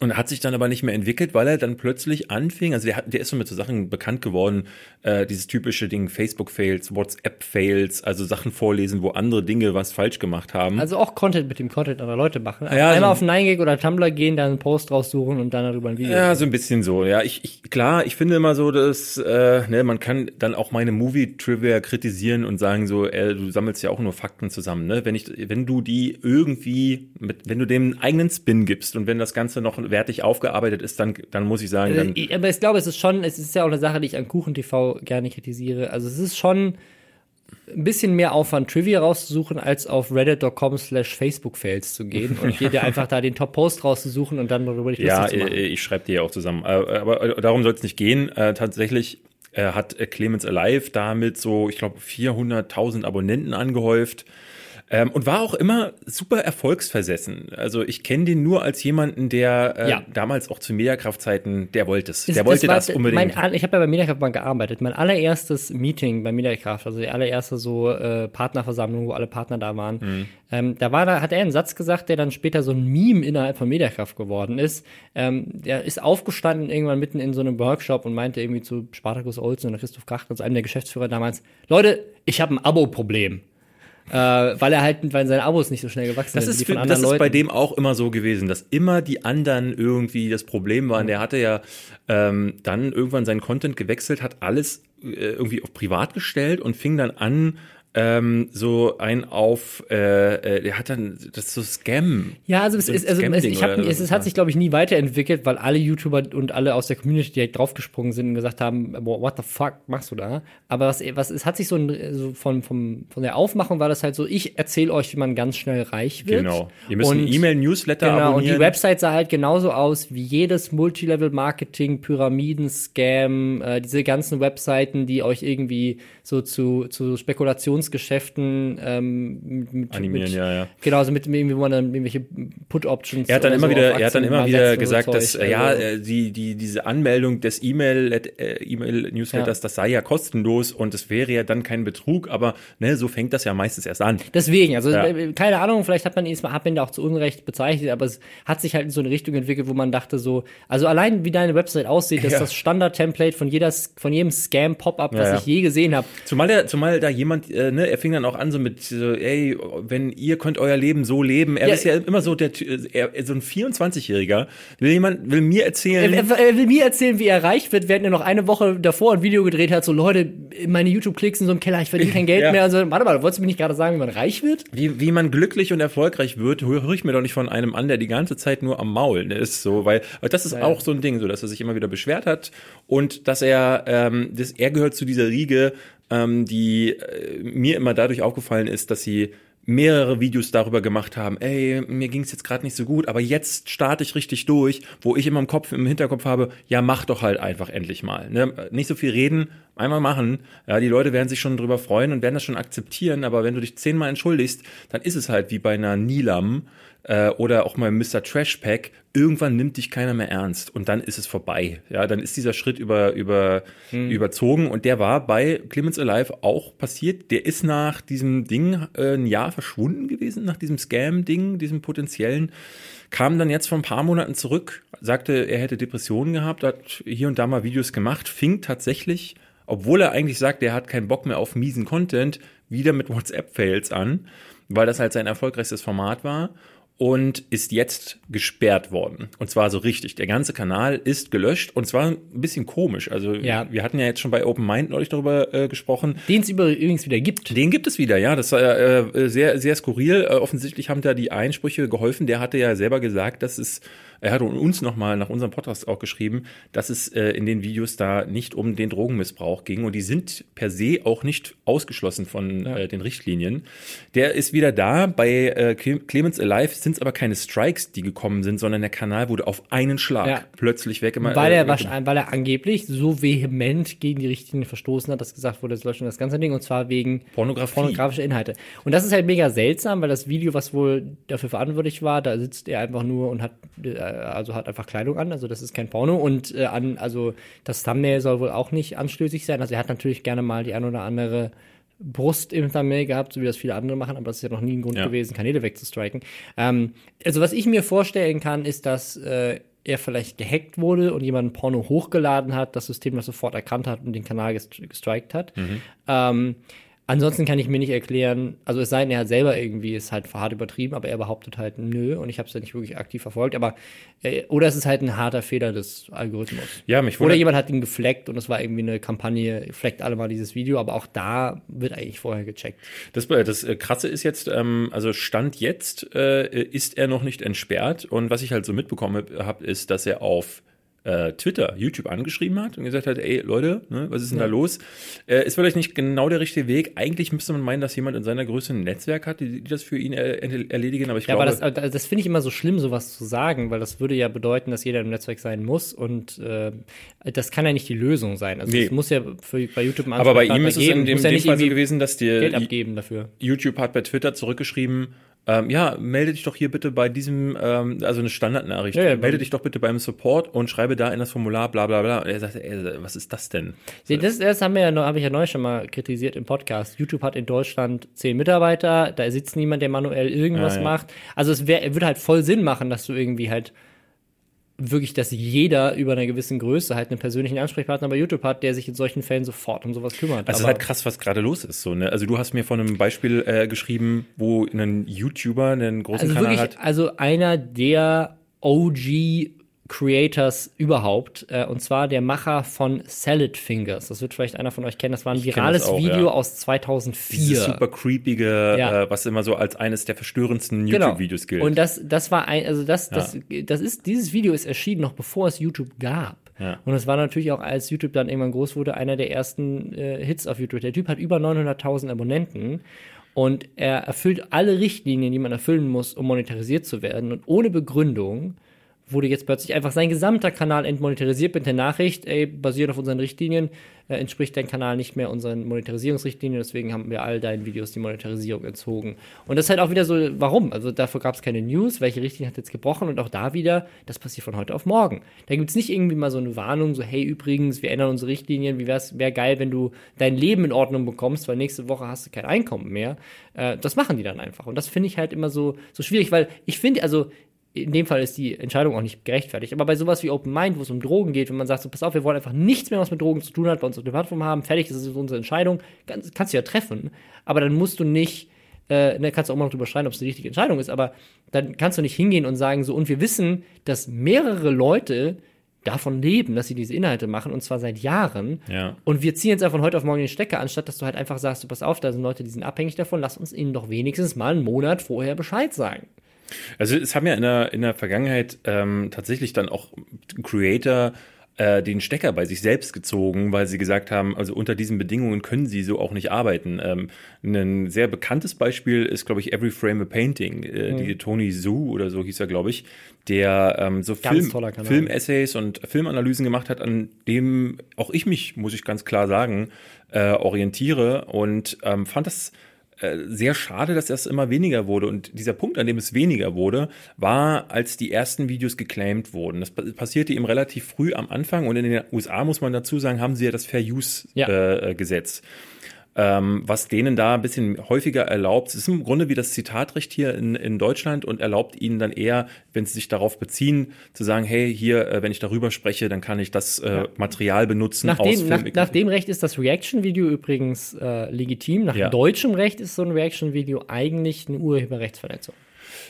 und hat sich dann aber nicht mehr entwickelt, weil er dann plötzlich anfing, also der, hat, der ist so mit so Sachen bekannt geworden, äh, dieses typische Ding, Facebook-Fails, WhatsApp-Fails, also Sachen vorlesen, wo andere Dinge was falsch gemacht haben. Also auch Content mit dem Content anderer Leute machen. Ja, Einmal so- auf 9gag oder Tumblr gehen, dann einen Post raussuchen und dann darüber ein Video. Ja, so ein bisschen so. Ja, ich, ich klar, ich finde immer so, dass äh, ne, man kann dann auch meine Movie-Trivia kritisieren und sagen so, äh, du sammelst ja auch nur Fakten zusammen. Ne? Wenn ich, wenn du die irgendwie, mit, wenn du dem einen eigenen Spin gibst und wenn das Ganze noch wertig aufgearbeitet ist, dann, dann muss ich sagen, dann Äh, Aber ich glaube, es ist schon, es ist ja auch eine Sache, die ich an Kuchen TV gerne kritisiere. Also es ist schon ein bisschen mehr Aufwand, Trivia rauszusuchen, als auf reddit.com slash Facebook-Fails zu gehen und dir einfach da den Top-Post rauszusuchen und dann darüber dich Ja, zu machen. äh, ich schreibe dir ja auch zusammen. Äh, Aber äh, darum soll es nicht gehen. Äh, Tatsächlich äh, hat äh, Clemens Alive damit so, ich glaube, 400.000 Abonnenten angehäuft. Ähm, und war auch immer super erfolgsversessen. Also ich kenne den nur als jemanden, der äh, Ja. damals auch zu Mediakraftzeiten, der wollte es. Das- Der wollte war das, unbedingt. Mein, ich habe ja bei Mediakraft mal gearbeitet. Mein allererstes Meeting bei Mediakraft, also die allererste so äh, Partnerversammlung, wo alle Partner da waren, Mhm. ähm, da war da, hat er einen Satz gesagt, der dann später so ein Meme innerhalb von Mediakraft geworden ist. Ähm, der ist aufgestanden irgendwann mitten in so einem Workshop und meinte irgendwie zu Spartacus Olsen und Christoph Kracht, also einem der Geschäftsführer damals, Leute, ich habe ein Abo-Problem. Äh, weil er halt, weil seine Abos nicht so schnell gewachsen Das sind ist, wie von das ist bei dem auch immer so gewesen, dass immer die anderen irgendwie das Problem waren. Der hatte ja ähm, dann irgendwann seinen Content gewechselt, hat alles äh, irgendwie auf privat gestellt und fing dann an, ähm, so ein auf, äh, äh, der hat dann das ist so Scam. Ja, also es So ist, also es, ich hab, es, es hat sich, glaube ich, nie weiterentwickelt, weil alle YouTuber und alle aus der Community direkt draufgesprungen sind und gesagt haben, what the fuck machst du da? Aber was, was es hat sich so, ein, so von, vom, von der Aufmachung war das halt so, ich erzähle euch, wie man ganz schnell reich wird. Genau. Ihr müsst Und- E-Mail-Newsletter Genau, und abonnieren. die Website sah halt genauso aus wie jedes Multilevel-Marketing, Pyramiden-Scam, äh, diese ganzen Webseiten, die euch irgendwie so zu, zu Optionsgeschäften ähm, mit, Animieren, mit, ja, ja. Genau, also mit irgendwie, wo man dann irgendwelche Put-Options Er hat dann immer so wieder, er hat dann immer mal wieder gesagt, Zeug. dass äh, ja Also- äh, die die diese Anmeldung des E-Mail äh, E-Mail Newsletters, Ja. das sei ja kostenlos und es wäre ja dann kein Betrug, aber ne, so fängt das ja meistens erst an. Deswegen, also Ja. äh, keine Ahnung, vielleicht hat man ihn, hat man da auch zu Unrecht bezeichnet, aber es hat sich halt in so eine Richtung entwickelt, wo man dachte so, also allein wie deine Website aussieht, ist das Standard-Template von jeder, von jedem Scam-Pop-up, was Ja, ja. ich je gesehen habe. Zumal der, zumal da jemand, äh, ne, er fing dann auch an so mit, so, ey, wenn ihr könnt euer Leben so leben. Er Ja. ist ja immer so der, er, so ein 24-Jähriger will jemand, will mir erzählen. Er, er, er will mir erzählen, wie er reich wird, während er noch eine Woche davor ein Video gedreht hat, so Leute, meine YouTube-Klicks in so einem Keller, ich verdiene kein Geld Ja. mehr. Also, warte mal, wolltest du mir nicht gerade sagen, wie man reich wird? Wie, wie man glücklich und erfolgreich wird, höre ich mir doch nicht von einem an, der die ganze Zeit nur am Maul ist. So, weil weil das ist Ja. auch so ein Ding, so dass er sich immer wieder beschwert hat und dass er, ähm, das, er gehört zu dieser Riege, ähm, die äh, mir immer dadurch aufgefallen ist, dass sie mehrere Videos darüber gemacht haben, ey, mir ging es jetzt gerade nicht so gut, aber jetzt starte ich richtig durch, wo ich immer im Kopf, im Hinterkopf habe, ja, mach doch halt einfach endlich mal. Ne? Nicht so viel reden, einmal machen. Ja, die Leute werden sich schon drüber freuen und werden das schon akzeptieren, aber wenn du dich zehnmal entschuldigst, dann ist es halt wie bei einer Nilam äh, oder auch mal Mr. Trash Pack, irgendwann nimmt dich keiner mehr ernst und dann ist es vorbei. Ja, dann ist dieser Schritt über, über, überzogen und der war bei Clemens Alive auch passiert. Der ist nach diesem Ding äh, ein Jahr verschwunden gewesen, nach diesem Scam-Ding, diesem potenziellen kam dann jetzt vor ein paar Monaten zurück, sagte, er hätte Depressionen gehabt, hat hier und da mal Videos gemacht, fing tatsächlich, obwohl er eigentlich sagt, er hat keinen Bock mehr auf miesen Content, wieder mit WhatsApp-Fails an, weil das halt sein erfolgreichstes Format war und ist jetzt gesperrt worden. Und zwar so richtig. Der ganze Kanal ist gelöscht und zwar ein bisschen komisch. Also Ja. wir hatten ja jetzt schon bei Open Mind neulich darüber äh, gesprochen. Den es übrigens wieder gibt. Den gibt es wieder, ja. Das war äh, sehr, sehr skurril. Äh, offensichtlich haben da die Einsprüche geholfen. Der hatte ja selber gesagt, dass es, er hat uns nochmal nach unserem Podcast auch geschrieben, dass es äh, in den Videos da nicht um den Drogenmissbrauch ging. Und die sind per se auch nicht ausgeschlossen von äh, den Richtlinien. Der ist wieder da. Bei äh, Cle- Clemens Alive sind es aber keine Strikes, die gekommen sind, sondern der Kanal wurde auf einen Schlag Ja. plötzlich weggemacht. Weil äh, er, weil er angeblich so vehement gegen die Richtlinie verstoßen hat, dass gesagt wurde, es löschen das ganze Ding und zwar wegen pornografischer Inhalte. Und das ist halt mega seltsam, weil das Video, was wohl dafür verantwortlich war, da sitzt er einfach nur und hat äh, also hat einfach Kleidung an, also das ist kein Porno und äh, an also das Thumbnail soll wohl auch nicht anstößig sein. Also er hat natürlich gerne mal die ein oder andere Brust im Thumbnail gehabt, so wie das viele andere machen, aber das ist ja noch nie ein Grund Ja. gewesen, Kanäle wegzustriken. Ähm, also was ich mir vorstellen kann, ist, dass äh, er vielleicht gehackt wurde und jemand Porno hochgeladen hat, das System das sofort erkannt hat und den Kanal gest gestrikt hat. Ähm, ansonsten kann ich mir nicht erklären, also es sei denn, er hat selber irgendwie ist halt hart übertrieben, aber er behauptet halt nö und ich habe es ja nicht wirklich aktiv verfolgt, aber äh, oder es ist halt ein harter Fehler des Algorithmus. Ja, mich Oder wundert- jemand hat ihn gefleckt und es war irgendwie eine Kampagne, fleckt alle mal dieses Video, aber auch da wird eigentlich vorher gecheckt. Das, das äh, Krasse ist jetzt, ähm, also Stand jetzt äh, ist er noch nicht entsperrt. Und was ich halt so mitbekommen habe, ist, dass er auf äh, Twitter, YouTube angeschrieben hat und gesagt hat, ey Leute, ne, was ist denn da los? Äh, ist vielleicht nicht genau der richtige Weg. Eigentlich müsste man meinen, dass jemand in seiner Größe ein Netzwerk hat, die, die das für ihn er, erledigen. Aber ich Ja, glaube, aber das, äh, das finde ich immer so schlimm, sowas zu sagen, weil das würde ja bedeuten, dass jeder im Netzwerk sein muss und äh, das kann ja nicht die Lösung sein. Also Nee. es muss ja für, bei YouTube einen aber bei ihm ist es geben, in dem, ja dem nicht Fall so gewesen, dass dir Geld abgeben dafür. YouTube hat bei Twitter zurückgeschrieben, ähm, ja, melde dich doch hier bitte bei diesem, ähm, also eine Standardnachricht, Ja, ja, melde dich doch bitte beim Support und schreibe da in das Formular bla bla bla. Und er sagte, ey, was ist das denn? Nee, das, das haben wir ja habe ich ja neulich schon mal kritisiert im Podcast. YouTube hat in Deutschland zehn Mitarbeiter, da sitzt niemand, der manuell irgendwas Ja, ja. macht. Also es wär, würde halt voll Sinn machen, dass du irgendwie halt wirklich, dass jeder über einer gewissen Größe halt einen persönlichen Ansprechpartner bei YouTube hat, der sich in solchen Fällen sofort um sowas kümmert. Also es ist halt krass, was gerade los ist. So, ne? Also du hast mir von einem Beispiel äh, geschrieben, wo ein YouTuber einen großen Also Kanal wirklich, hat. also einer der OG Creators überhaupt, äh, und zwar der Macher von Salad Fingers. Das wird vielleicht einer von euch kennen. Das war ein kenn virales auch, Video ja. aus 2004. Dieses super creepige, Ja. äh, was immer so als eines der verstörendsten Genau. YouTube-Videos gilt. Und das, das war ein, also das, Ja. das, das ist, dieses Video ist erschienen noch bevor es YouTube gab. Ja. Und es war natürlich auch, als YouTube dann irgendwann groß wurde, einer der ersten äh, Hits auf YouTube. Der Typ hat über 900.000 Abonnenten und er erfüllt alle Richtlinien, die man erfüllen muss, um monetarisiert zu werden. Und ohne Begründung wurde jetzt plötzlich einfach sein gesamter Kanal entmonetarisiert mit der Nachricht, ey, basierend auf unseren Richtlinien äh, entspricht dein Kanal nicht mehr unseren Monetarisierungsrichtlinien, deswegen haben wir all deinen Videos die Monetarisierung entzogen. Und das ist halt auch wieder so, warum? Also dafür gab es keine News, welche Richtlinie hat jetzt gebrochen und auch da wieder, das passiert von heute auf morgen. Da gibt es nicht irgendwie mal so eine Warnung, so hey, übrigens, wir ändern unsere Richtlinien, wie wär's, wäre geil, wenn du dein Leben in Ordnung bekommst, weil nächste Woche hast du kein Einkommen mehr. Äh, das machen die dann einfach. Und das finde ich halt immer so, so schwierig, weil ich finde, also in dem Fall ist die Entscheidung auch nicht gerechtfertigt. Aber bei sowas wie Open Mind, wo es um Drogen geht, wenn man sagt, so, pass auf, wir wollen einfach nichts mehr, was mit Drogen zu tun hat, bei uns auf der Plattform haben, fertig, das ist unsere Entscheidung, kannst, kannst du ja treffen. Aber dann musst du nicht, äh, ne, kannst du auch mal noch drüber schreiben, ob es die richtige Entscheidung ist, aber dann kannst du nicht hingehen und sagen, so, und wir wissen, dass mehrere Leute davon leben, dass sie diese Inhalte machen und zwar seit Jahren. Ja. Und wir ziehen jetzt einfach von heute auf morgen den Stecker, anstatt dass du halt einfach sagst, du pass auf, da sind Leute, die sind abhängig davon, lass uns ihnen doch wenigstens mal einen Monat vorher Bescheid sagen. Also es haben ja in der, in der Vergangenheit ähm, tatsächlich dann auch Creator äh, den Stecker bei sich selbst gezogen, weil sie gesagt haben, also unter diesen Bedingungen können sie so auch nicht arbeiten. Ähm, ein sehr bekanntes Beispiel ist, glaube ich, Every Frame a Painting, äh, mhm. die Tony Zhu oder so hieß er, glaube ich, der ähm, so Film, Film-Essays und Filmanalysen gemacht hat, an dem auch ich mich, muss ich ganz klar sagen, äh, orientiere und ähm, fand das äh, sehr schade, dass das immer weniger wurde. Und dieser Punkt, an dem es weniger wurde, war, als die ersten Videos geclaimed wurden. Das passierte ihm relativ früh am Anfang und in den USA, muss man dazu sagen, haben sie ja das Fair Use-Gesetz. Ja. Äh, ähm, was denen da ein bisschen häufiger erlaubt. Es ist im Grunde wie das Zitatrecht hier in, in Deutschland und erlaubt ihnen dann eher, wenn sie sich darauf beziehen, zu sagen, hey, hier, äh, wenn ich darüber spreche, dann kann ich das äh, Material benutzen. Nach dem, nach, nach dem Recht ist das Reaction-Video übrigens äh, legitim. Nach ja. deutschem Recht ist so ein Reaction-Video eigentlich eine Urheberrechtsverletzung.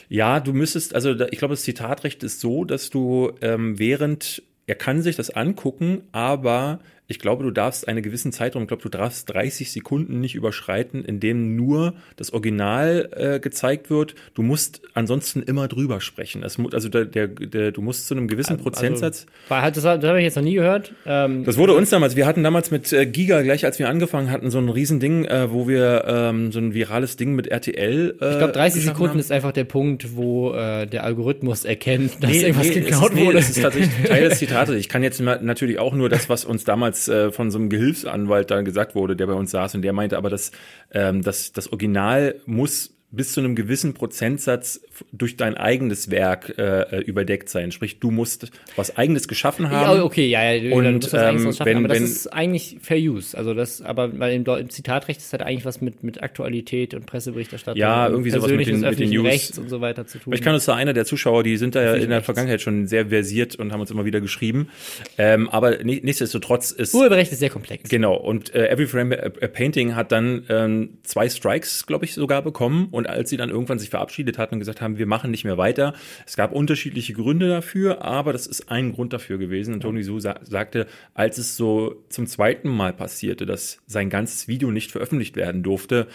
Ja, du müsstest, also ich glaube, das Zitatrecht ist so, dass du ähm, während er kann sich das angucken, aber ich glaube, du darfst einen gewissen Zeitraum, ich glaube, du darfst 30 Sekunden nicht überschreiten, in dem nur das Original äh, gezeigt wird. Du musst ansonsten immer drüber sprechen. Das, also der, der, der, du musst zu einem gewissen also, Prozentsatz. Also, das, das habe ich jetzt noch nie gehört. Ähm, das wurde uns damals, wir hatten damals mit äh, Giga, gleich als wir angefangen hatten, so ein Riesending, äh, wo wir ähm, so ein virales Ding mit RTL. Äh, ich glaube, 30 Sekunden haben. ist einfach der Punkt, wo äh, der Algorithmus erkennt, dass nee, irgendwas nee, geklaut ist, wurde. Nee, das ist tatsächlich Teil des Zitates. Ich kann jetzt natürlich auch nur das, was uns damals damals äh, von so einem Gehilfsanwalt dann gesagt wurde, der bei uns saß und der meinte aber, dass ähm, das, das Original muss bis zu einem gewissen Prozentsatz durch dein eigenes Werk äh, überdeckt sein. Sprich, du musst was eigenes geschaffen haben. Ja, okay, ja, ja. Und musst ähm, was wenn, aber das wenn, ist eigentlich Fair Use. Also das, aber weil im, im, Zitatrecht ist halt eigentlich was mit mit Aktualität und Presseberichterstattung. Ja, irgendwie sowas mit den, mit den News Rechts und so weiter zu tun. Ich kann uns da einer der Zuschauer, die sind da ja in der Vergangenheit schon sehr versiert und haben uns immer wieder geschrieben. Ähm, aber nichtsdestotrotz ist Urheberrecht ist sehr komplex. Genau. Und äh, Every Frame a, a Painting hat dann ähm, zwei Strikes, glaube ich, sogar bekommen. Und als sie dann irgendwann sich verabschiedet hatten und gesagt haben, wir machen nicht mehr weiter. Es gab unterschiedliche Gründe dafür, aber das ist ein Grund dafür gewesen. Und Tony Su sa sagte, als es so zum zweiten Mal passierte, dass sein ganzes Video nicht veröffentlicht werden durfte,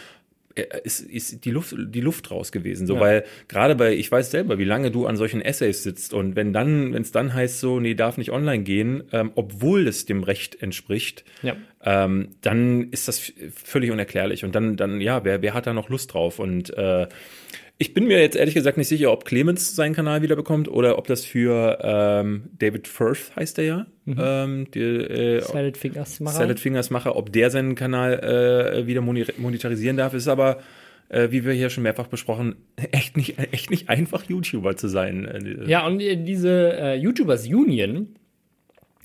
ist, ist die Luft die Luft raus gewesen so ja. weil gerade bei ich weiß selber wie lange du an solchen Essays sitzt und wenn dann wenn es dann heißt so nee darf nicht online gehen ähm, obwohl es dem Recht entspricht ja. ähm, dann ist das völlig unerklärlich und dann dann ja wer wer hat da noch Lust drauf und äh, ich bin mir jetzt ehrlich gesagt nicht sicher, ob Clemens seinen Kanal wieder bekommt oder ob das für ähm, David Firth heißt er ja. Mhm. Ähm, die, äh, Salad Fingers Macher. Salad Fingers Macher, ob der seinen Kanal äh, wieder monetarisieren darf, ist aber äh, wie wir hier schon mehrfach besprochen, echt nicht, echt nicht einfach, YouTuber zu sein. Äh, ja, und diese äh, YouTubers Union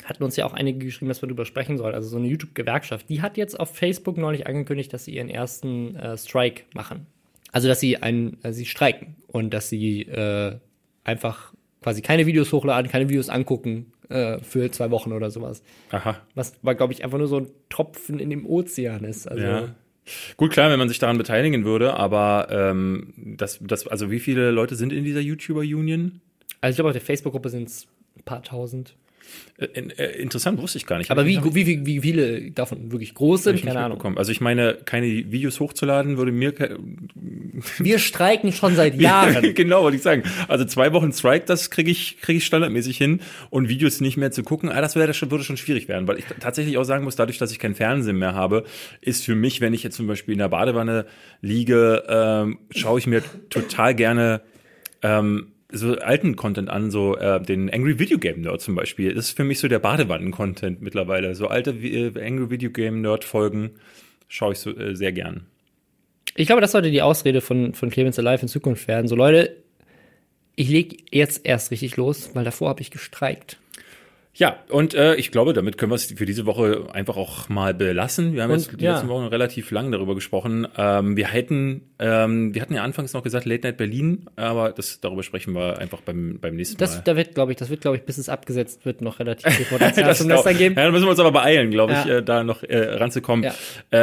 hatten uns ja auch einige geschrieben, dass wir darüber sprechen sollen. Also so eine YouTube-Gewerkschaft, die hat jetzt auf Facebook neulich angekündigt, dass sie ihren ersten äh, Strike machen. Also, dass sie ein, äh, sie streiken und dass sie äh, einfach quasi keine Videos hochladen, keine Videos angucken äh, für zwei Wochen oder sowas. Aha. Was, war, glaube ich, einfach nur so ein Tropfen in dem Ozean ist. Also, ja. Gut, klar, wenn man sich daran beteiligen würde, aber ähm, das, das, also wie viele Leute sind in dieser YouTuber-Union? Also ich glaube, auf der Facebook-Gruppe sind es ein paar tausend. Äh, äh, interessant, wusste ich gar nicht. Aber wie, wie, wie, wie viele davon wirklich groß sind, keine Ahnung. Bekommen. Also ich meine, keine Videos hochzuladen würde mir... Wir streiken schon seit Jahren. genau, wollte ich sagen. Also zwei Wochen Strike, das kriege ich, krieg ich standardmäßig hin. Und Videos nicht mehr zu gucken, ah, das, wär, das würde schon schwierig werden. Weil ich tatsächlich auch sagen muss, dadurch, dass ich kein Fernsehen mehr habe, ist für mich, wenn ich jetzt zum Beispiel in der Badewanne liege, ähm, schaue ich mir total gerne ähm, so alten Content an, so äh, den Angry Video Game Nerd zum Beispiel. Das ist für mich so der Badewannen-Content mittlerweile. So alte äh, Angry Video Game Nerd Folgen schaue ich so äh, sehr gern. Ich glaube, das sollte die Ausrede von, von Clemens Alive in Zukunft werden. So, Leute, ich leg jetzt erst richtig los, weil davor habe ich gestreikt. Ja, und äh, ich glaube, damit können wir es für diese Woche einfach auch mal belassen. Wir haben Und, jetzt die ja. letzten Wochen relativ lang darüber gesprochen. Ähm, wir hätten, ähm, wir hatten ja anfangs noch gesagt Late Night Berlin, aber das darüber sprechen wir einfach beim beim nächsten Das, Mal. da wird, glaube ich, das wird, glaube ich, bis es abgesetzt wird, noch relativ viel Potenzial Das zum glaub- Lästern geben. Ja, da müssen wir uns aber beeilen, glaube ich, Ja. äh, da noch äh, ranzukommen. Ja.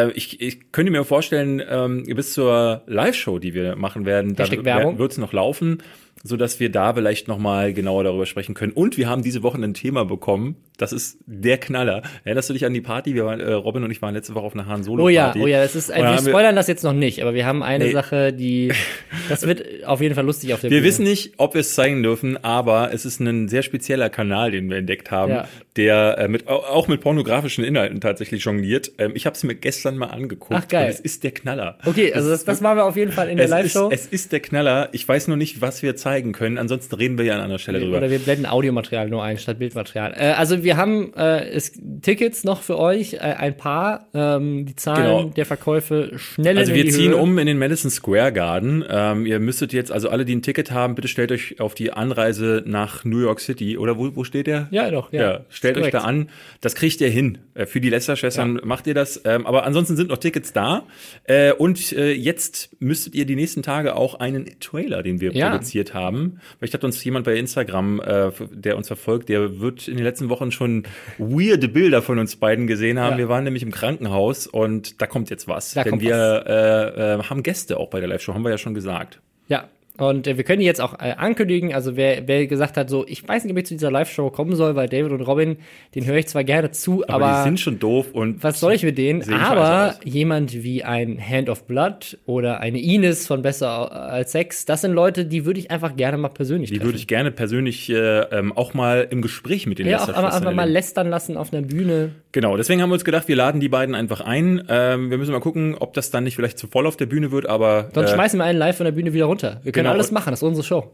Äh, ich, ich könnte mir vorstellen, ähm, bis zur Live-Show, die wir machen werden, da Hashtag wird es noch laufen, so dass wir da vielleicht noch mal genauer darüber sprechen können. Und wir haben diese Woche ein Thema bekommen. Das ist der Knaller. Erinnerst du dich an die Party? Wir waren, äh, Robin und ich waren letzte Woche auf einer Han Solo Oh ja, Party. oh ja, das ist, da wir spoilern das jetzt noch nicht, aber wir haben eine Nee. Sache, die, das wird auf jeden Fall lustig auf der Wir Bühne. wissen nicht, ob wir es zeigen dürfen, aber es ist ein sehr spezieller Kanal, den wir entdeckt haben, Ja. der äh, mit, au- auch mit pornografischen Inhalten tatsächlich jongliert. Ähm, ich habe es mir gestern mal angeguckt. Ach, geil. Es ist der Knaller. Okay, also das, das machen wir auf jeden Fall in der Live-Show. es ist der Knaller. Ich weiß nur nicht, was wir zeigen können. Ansonsten reden wir ja an anderer Stelle drüber. Oder wir blenden Audiomaterial nur ein statt Bildmaterial. Äh, also wir haben äh, es, Tickets noch für euch, äh, ein paar. Ähm, die Zahlen Genau. der Verkäufe schnell Also wir ziehen Höhe. um in den Madison Square Garden. Ähm, ihr müsstet jetzt, also alle, die ein Ticket haben, bitte stellt euch auf die Anreise nach New York City. Oder wo, wo steht der? Ja, doch, ja. Ja, stellt euch da an. Das kriegt ihr hin. Äh, Für die Lester-Schwestern macht ihr das. Ähm, aber ansonsten sind noch Tickets da. Äh, und äh, jetzt müsstet ihr die nächsten Tage auch einen Trailer, den wir Ja. produziert haben. Vielleicht hat uns jemand bei Instagram, äh, der uns verfolgt, der wird in den letzten Wochen schon weirde Bilder von uns beiden gesehen haben. Ja. Wir waren nämlich im Krankenhaus und da kommt jetzt was. Da denn wir Äh, äh, haben Gäste auch bei der Live-Show, haben wir ja schon gesagt. Ja. Und äh, wir können die jetzt auch äh, ankündigen. Also wer, wer gesagt hat, so, ich weiß nicht, ob ich zu dieser Live-Show kommen soll, weil David und Robin, den höre ich zwar gerne zu, Aber, aber, die sind schon doof und was soll ich mit denen? Aber jemand wie ein Hand of Blood oder eine Ines von Besser als Sex, das sind Leute, die würde ich einfach gerne mal persönlich die treffen. würde ich gerne persönlich äh, ähm, auch mal im Gespräch mit den ja, aber einfach mal lästern lassen auf einer Bühne. Genau, deswegen haben wir uns gedacht, wir laden die beiden einfach ein. Ähm, wir müssen mal gucken, ob das dann nicht vielleicht zu voll auf der Bühne wird, aber Sonst äh, schmeißen wir einen live von der Bühne wieder runter. Wir können Genau. alles machen, das ist unsere Show.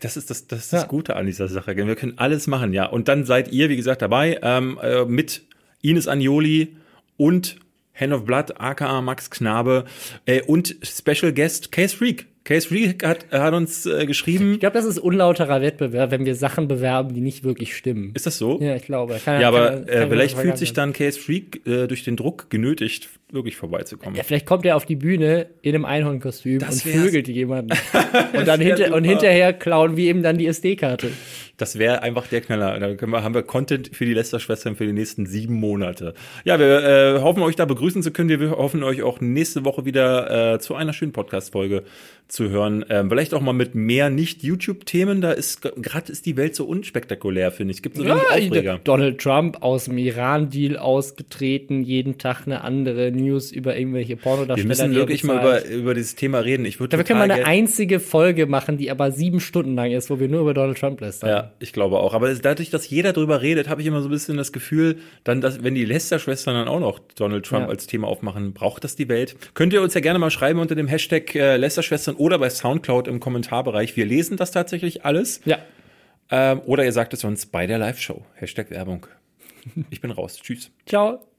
das ist das, das, ist Ja. das Gute an dieser Sache. Wir können alles machen, ja. Und dann seid ihr, wie gesagt, dabei ähm, äh, mit Ines Agnoli und Hand of Blood, aka Max Knabe äh, und Special Guest Case Freak. Case Freak hat, hat uns äh, geschrieben. Ich glaube, das ist unlauterer Wettbewerb, wenn wir Sachen bewerben, die nicht wirklich stimmen. Ist das so? Ja, ich glaube. Kann, Ja, aber kann- kann äh, ich vielleicht fühlt sich dann Case Freak äh, durch den Druck genötigt, wirklich vorbeizukommen. Ja, vielleicht kommt er auf die Bühne in einem Einhornkostüm und vögelt jemanden. und, dann hinter, super. und hinterher klauen wir ihm dann die SD-Karte. Das wäre einfach der Knaller. Da können wir, haben wir Content für die Lester-Schwestern für die nächsten sieben Monate. Ja, wir äh, hoffen, euch da begrüßen zu können. Wir hoffen, euch auch nächste Woche wieder äh, zu einer schönen Podcast-Folge zu hören. Ähm, vielleicht auch mal mit mehr Nicht-YouTube-Themen. Da ist gerade ist die Welt so unspektakulär, finde ich. Es gibt so wenig Aufreger. Donald Trump aus dem Iran-Deal ausgetreten, jeden Tag eine andere News über irgendwelche Pornodarsteller. Wir müssen wirklich mal über, über dieses Thema reden. Ich würde Ja, wir können mal total eine einzige Folge machen, die aber sieben Stunden lang ist, wo wir nur über Donald Trump lästern. Ja, ich glaube auch. Aber dadurch, dass jeder drüber redet, habe ich immer so ein bisschen das Gefühl, dann, dass, wenn die Lester-Schwestern dann auch noch Donald Trump Ja. als Thema aufmachen, braucht das die Welt? Könnt ihr uns ja gerne mal schreiben unter dem Hashtag äh, Lester-Schwestern oder bei Soundcloud im Kommentarbereich. Wir lesen das tatsächlich alles. ja. Ähm, oder ihr sagt es uns bei der Live-Show. Hashtag Werbung. Ich bin raus. Tschüss. Ciao.